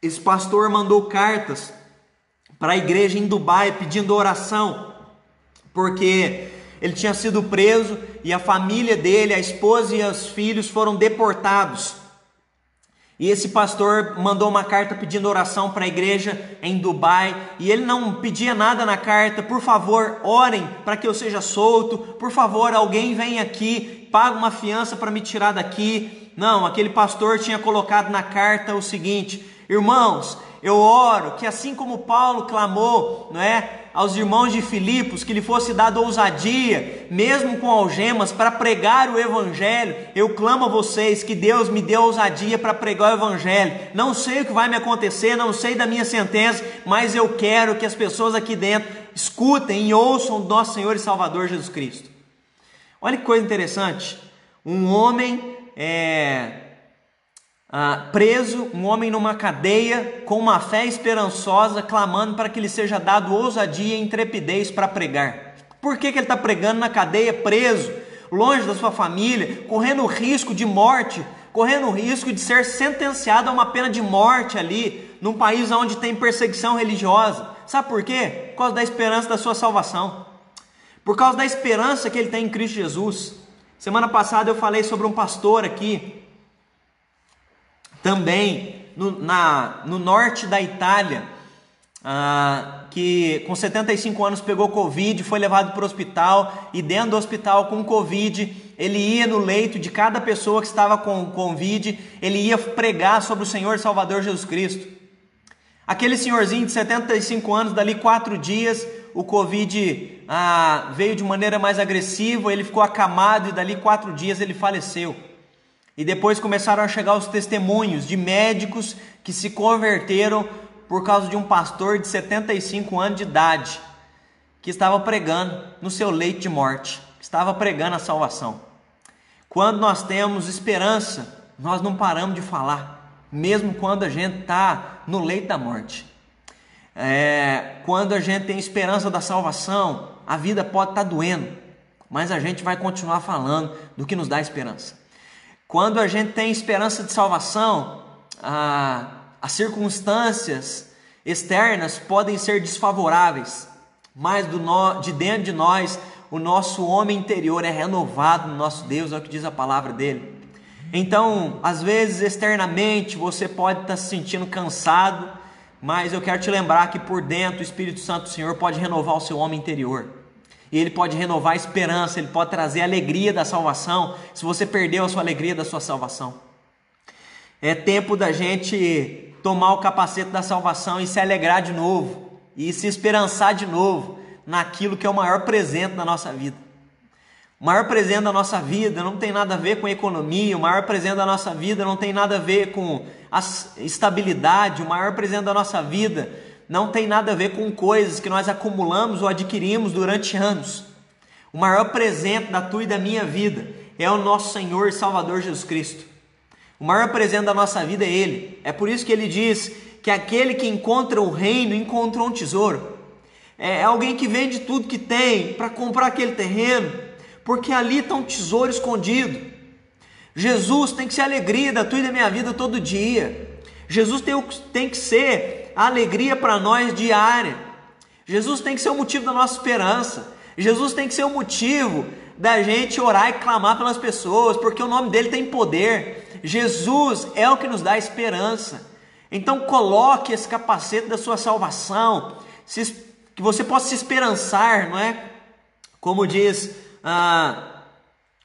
esse pastor mandou cartas para a igreja em Dubai pedindo oração, porque ele tinha sido preso e a família dele, a esposa e os filhos foram deportados. E esse pastor mandou uma carta pedindo oração para a igreja em Dubai, e ele não pedia nada na carta, por favor, orem para que eu seja solto, por favor, alguém vem aqui, paga uma fiança para me tirar daqui, não, aquele pastor tinha colocado na carta o seguinte: Irmãos, eu oro que assim como Paulo clamou, não é, aos irmãos de Filipos que lhe fosse dado ousadia, mesmo com algemas, para pregar o evangelho, eu clamo a vocês que Deus me dê ousadia para pregar o evangelho. Não sei o que vai me acontecer, não sei da minha sentença, mas eu quero que as pessoas aqui dentro escutem e ouçam o nosso Senhor e Salvador Jesus Cristo. Olha que coisa interessante. Um homem é, ah, preso, um homem numa cadeia, com uma fé esperançosa, clamando para que lhe seja dado ousadia e intrepidez para pregar. Por que, que ele está pregando na cadeia, preso, longe da sua família, correndo o risco de morte, correndo o risco de ser sentenciado a uma pena de morte ali, num país onde tem perseguição religiosa? Sabe por quê? Por causa da esperança da sua salvação. Por causa da esperança que ele tem em Cristo Jesus. Semana passada eu falei sobre um pastor aqui, também no, na, no norte da Itália, ah, que com 75 anos pegou Covid, foi levado para o hospital e dentro do hospital com Covid, ele ia no leito de cada pessoa que estava com Covid, ele ia pregar sobre o Senhor Salvador Jesus Cristo. Aquele senhorzinho de 75 anos, dali quatro dias, o Covid ah, veio de maneira mais agressiva, ele ficou acamado e dali quatro dias ele faleceu. E depois começaram a chegar os testemunhos de médicos que se converteram por causa de um pastor de 75 anos de idade que estava pregando no seu leito de morte, estava pregando a salvação. Quando nós temos esperança, nós não paramos de falar, mesmo quando a gente está no leito da morte. É, quando a gente tem esperança da salvação, a vida pode estar tá doendo, mas a gente vai continuar falando do que nos dá esperança. Quando a gente tem esperança de salvação, a, as circunstâncias externas podem ser desfavoráveis, mas do no, de dentro de nós, o nosso homem interior é renovado no nosso Deus, é o que diz a palavra dele. Então, às vezes, externamente, você pode estar se sentindo cansado, mas eu quero te lembrar que por dentro o Espírito Santo do Senhor pode renovar o seu homem interior. E ele pode renovar a esperança, ele pode trazer a alegria da salvação, se você perdeu a sua alegria da sua salvação. É tempo da gente tomar o capacete da salvação e se alegrar de novo, e se esperançar de novo naquilo que é o maior presente da nossa vida. O maior presente da nossa vida não tem nada a ver com economia, o maior presente da nossa vida não tem nada a ver com a estabilidade, o maior presente da nossa vida não tem nada a ver com coisas que nós acumulamos ou adquirimos durante anos. O maior presente da tua e da minha vida é o nosso Senhor e Salvador Jesus Cristo. O maior presente da nossa vida é Ele. É por isso que ele diz que aquele que encontra o reino encontrou um tesouro. É alguém que vende tudo que tem para comprar aquele terreno porque ali está um tesouro escondido. Jesus tem que ser a alegria da tua e da minha vida todo dia. Jesus tem, tem que ser a alegria para nós diária. Jesus tem que ser o motivo da nossa esperança. Jesus tem que ser o motivo da gente orar e clamar pelas pessoas, porque o nome dele tem poder. Jesus é o que nos dá esperança. Então coloque esse capacete da sua salvação, que você possa se esperançar, não é? Como diz ah,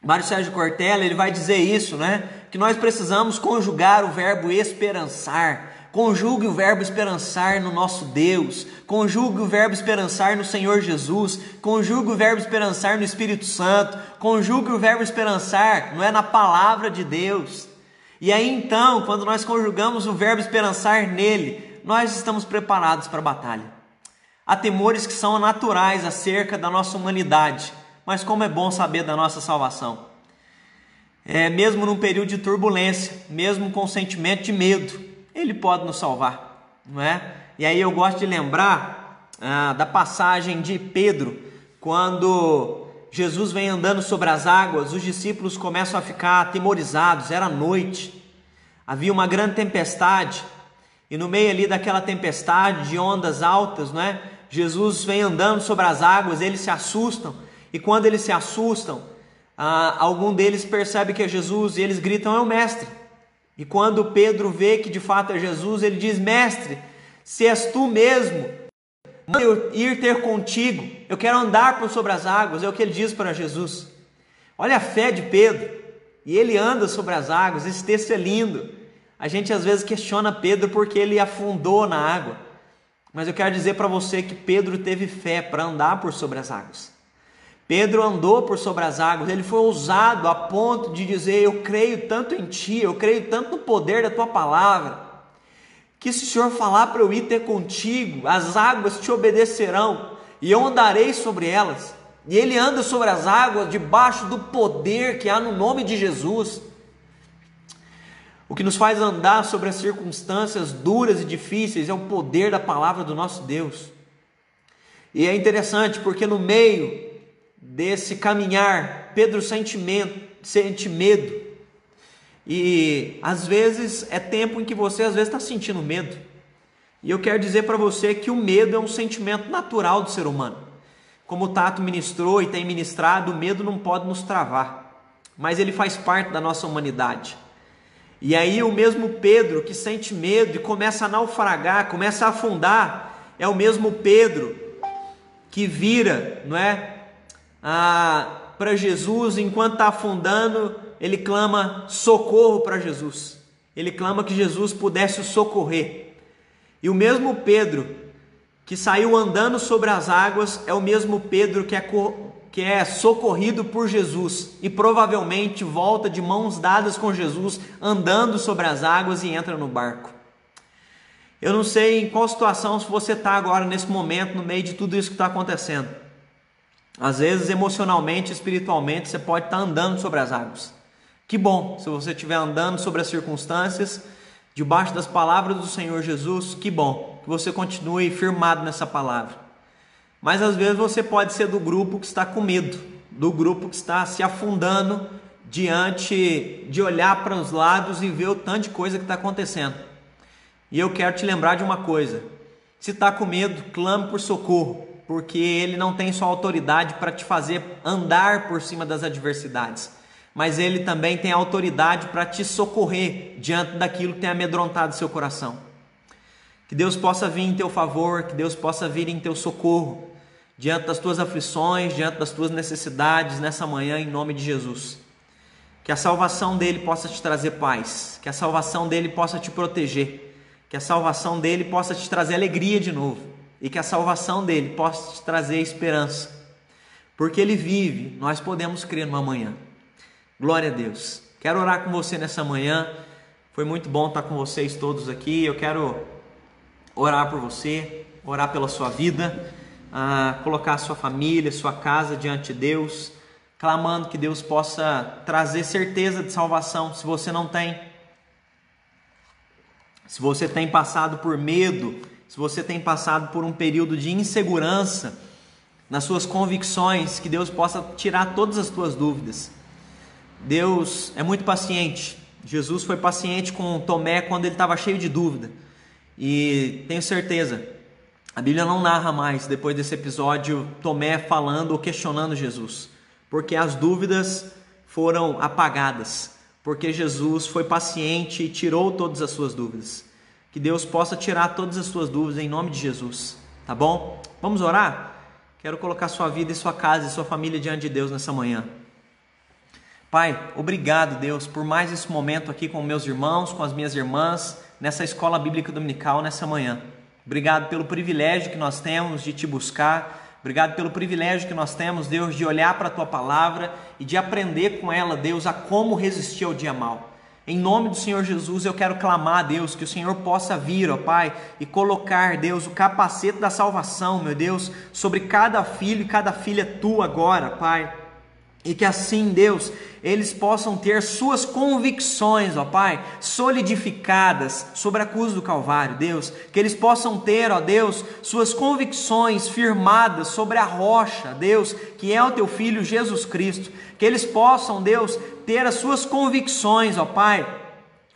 Mário Sérgio Cortella, ele vai dizer isso, né? Que nós precisamos conjugar o verbo esperançar. Conjugue o verbo esperançar no nosso Deus, conjugue o verbo esperançar no Senhor Jesus, conjugue o verbo esperançar no Espírito Santo, conjugue o verbo esperançar, não é na palavra de Deus. E aí então, quando nós conjugamos o verbo esperançar nele, nós estamos preparados para a batalha. Há temores que são naturais acerca da nossa humanidade, mas como é bom saber da nossa salvação. É, mesmo num período de turbulência, mesmo com sentimento de medo, Ele pode nos salvar, não é? E aí eu gosto de lembrar ah, da passagem de Pedro, quando Jesus vem andando sobre as águas, os discípulos começam a ficar atemorizados, era noite, havia uma grande tempestade, e no meio ali daquela tempestade de ondas altas, não é? Jesus vem andando sobre as águas, eles se assustam, e quando eles se assustam, ah, algum deles percebe que é Jesus e eles gritam: É o Mestre. E quando Pedro vê que de fato é Jesus, ele diz: Mestre, se és tu mesmo, eu ir ter contigo, eu quero andar por sobre as águas, é o que ele diz para Jesus. Olha a fé de Pedro, e ele anda sobre as águas, esse texto é lindo. A gente às vezes questiona Pedro porque ele afundou na água, mas eu quero dizer para você que Pedro teve fé para andar por sobre as águas. Pedro andou por sobre as águas, ele foi ousado a ponto de dizer: Eu creio tanto em ti, eu creio tanto no poder da tua palavra, que se o Senhor falar para eu ir ter contigo, as águas te obedecerão e eu andarei sobre elas. E ele anda sobre as águas debaixo do poder que há no nome de Jesus. O que nos faz andar sobre as circunstâncias duras e difíceis é o poder da palavra do nosso Deus. E é interessante porque no meio desse caminhar, Pedro sente medo. E às vezes é tempo em que você às vezes está sentindo medo. E eu quero dizer para você que o medo é um sentimento natural do ser humano. Como o Tato ministrou e tem ministrado, o medo não pode nos travar, mas ele faz parte da nossa humanidade. E aí o mesmo Pedro que sente medo e começa a naufragar, começa a afundar, é o mesmo Pedro que vira, não é? Ah, para Jesus, enquanto está afundando, ele clama socorro para Jesus. Ele clama que Jesus pudesse o socorrer. E o mesmo Pedro que saiu andando sobre as águas é o mesmo Pedro que é, que é socorrido por Jesus e provavelmente volta de mãos dadas com Jesus, andando sobre as águas e entra no barco. Eu não sei em qual situação você está agora nesse momento, no meio de tudo isso que está acontecendo. Às vezes, emocionalmente, espiritualmente, você pode estar andando sobre as águas. Que bom se você estiver andando sobre as circunstâncias, debaixo das palavras do Senhor Jesus, que bom que você continue firmado nessa palavra. Mas às vezes você pode ser do grupo que está com medo, do grupo que está se afundando diante de olhar para os lados e ver o tanto de coisa que está acontecendo. E eu quero te lembrar de uma coisa: se está com medo, clame por socorro porque ele não tem só autoridade para te fazer andar por cima das adversidades, mas ele também tem autoridade para te socorrer diante daquilo que tem amedrontado seu coração. Que Deus possa vir em teu favor, que Deus possa vir em teu socorro, diante das tuas aflições, diante das tuas necessidades nessa manhã, em nome de Jesus. Que a salvação dele possa te trazer paz, que a salvação dele possa te proteger, que a salvação dele possa te trazer alegria de novo e que a salvação dele possa te trazer esperança. Porque ele vive, nós podemos crer no amanhã. Glória a Deus. Quero orar com você nessa manhã. Foi muito bom estar com vocês todos aqui. Eu quero orar por você, orar pela sua vida, ah, colocar a sua família, sua casa diante de Deus, clamando que Deus possa trazer certeza de salvação se você não tem. Se você tem passado por medo, se você tem passado por um período de insegurança nas suas convicções, que Deus possa tirar todas as tuas dúvidas. Deus é muito paciente. Jesus foi paciente com Tomé quando ele estava cheio de dúvida. E tenho certeza, a Bíblia não narra mais, depois desse episódio, Tomé falando ou questionando Jesus, porque as dúvidas foram apagadas, porque Jesus foi paciente e tirou todas as suas dúvidas. Que Deus possa tirar todas as suas dúvidas em nome de Jesus, tá bom? Vamos orar? Quero colocar sua vida e sua casa e sua família diante de Deus nessa manhã. Pai, obrigado, Deus, por mais esse momento aqui com meus irmãos, com as minhas irmãs, nessa escola bíblica dominical nessa manhã. Obrigado pelo privilégio que nós temos de te buscar. Obrigado pelo privilégio que nós temos, Deus, de olhar para a tua palavra e de aprender com ela, Deus, a como resistir ao dia mal. Em nome do Senhor Jesus, eu quero clamar a Deus que o Senhor possa vir, ó Pai, e colocar, Deus, o capacete da salvação, meu Deus, sobre cada filho e cada filha tua agora, Pai. E que assim, Deus, eles possam ter suas convicções, ó Pai, solidificadas sobre a cruz do Calvário, Deus. Que eles possam ter, ó Deus, suas convicções firmadas sobre a rocha, Deus, que é o teu Filho Jesus Cristo. Que eles possam, Deus, ter as suas convicções, ó Pai,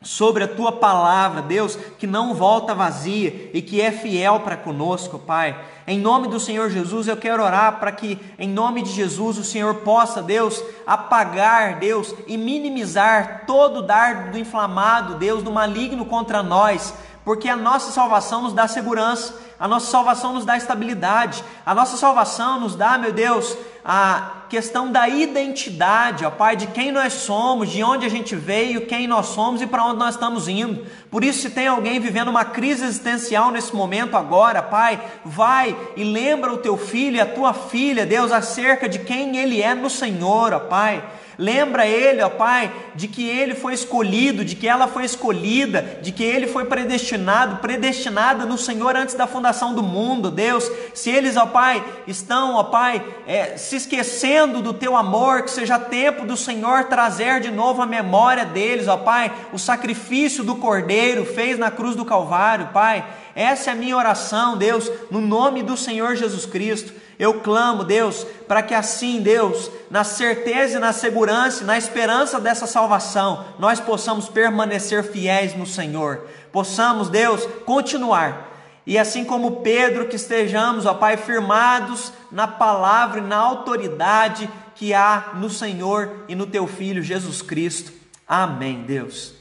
sobre a tua palavra, Deus, que não volta vazia e que é fiel para conosco, Pai. Em nome do Senhor Jesus, eu quero orar para que, em nome de Jesus, o Senhor possa, Deus, apagar, Deus, e minimizar todo dardo do inflamado, Deus, do maligno contra nós, porque a nossa salvação nos dá segurança, a nossa salvação nos dá estabilidade, a nossa salvação nos dá, meu Deus, a questão da identidade, ó Pai, de quem nós somos, de onde a gente veio, quem nós somos e para onde nós estamos indo. Por isso, se tem alguém vivendo uma crise existencial nesse momento agora, Pai, vai e lembra o teu filho e a tua filha, Deus, acerca de quem ele é no Senhor, ó Pai. Lembra ele, ó Pai, de que ele foi escolhido, de que ela foi escolhida, de que ele foi predestinado, predestinada no Senhor antes da fundação do mundo, Deus. Se eles, ó Pai, estão, ó Pai, é, se esquecendo do teu amor, que seja tempo do Senhor trazer de novo a memória deles, ó Pai, o sacrifício do Cordeiro fez na cruz do Calvário, Pai. Essa é a minha oração, Deus, no nome do Senhor Jesus Cristo. Eu clamo, Deus, para que assim, Deus, na certeza e na segurança, na esperança dessa salvação, nós possamos permanecer fiéis no Senhor. Possamos, Deus, continuar. E assim como Pedro, que estejamos, ó Pai, firmados na palavra e na autoridade que há no Senhor e no Teu Filho Jesus Cristo. Amém, Deus.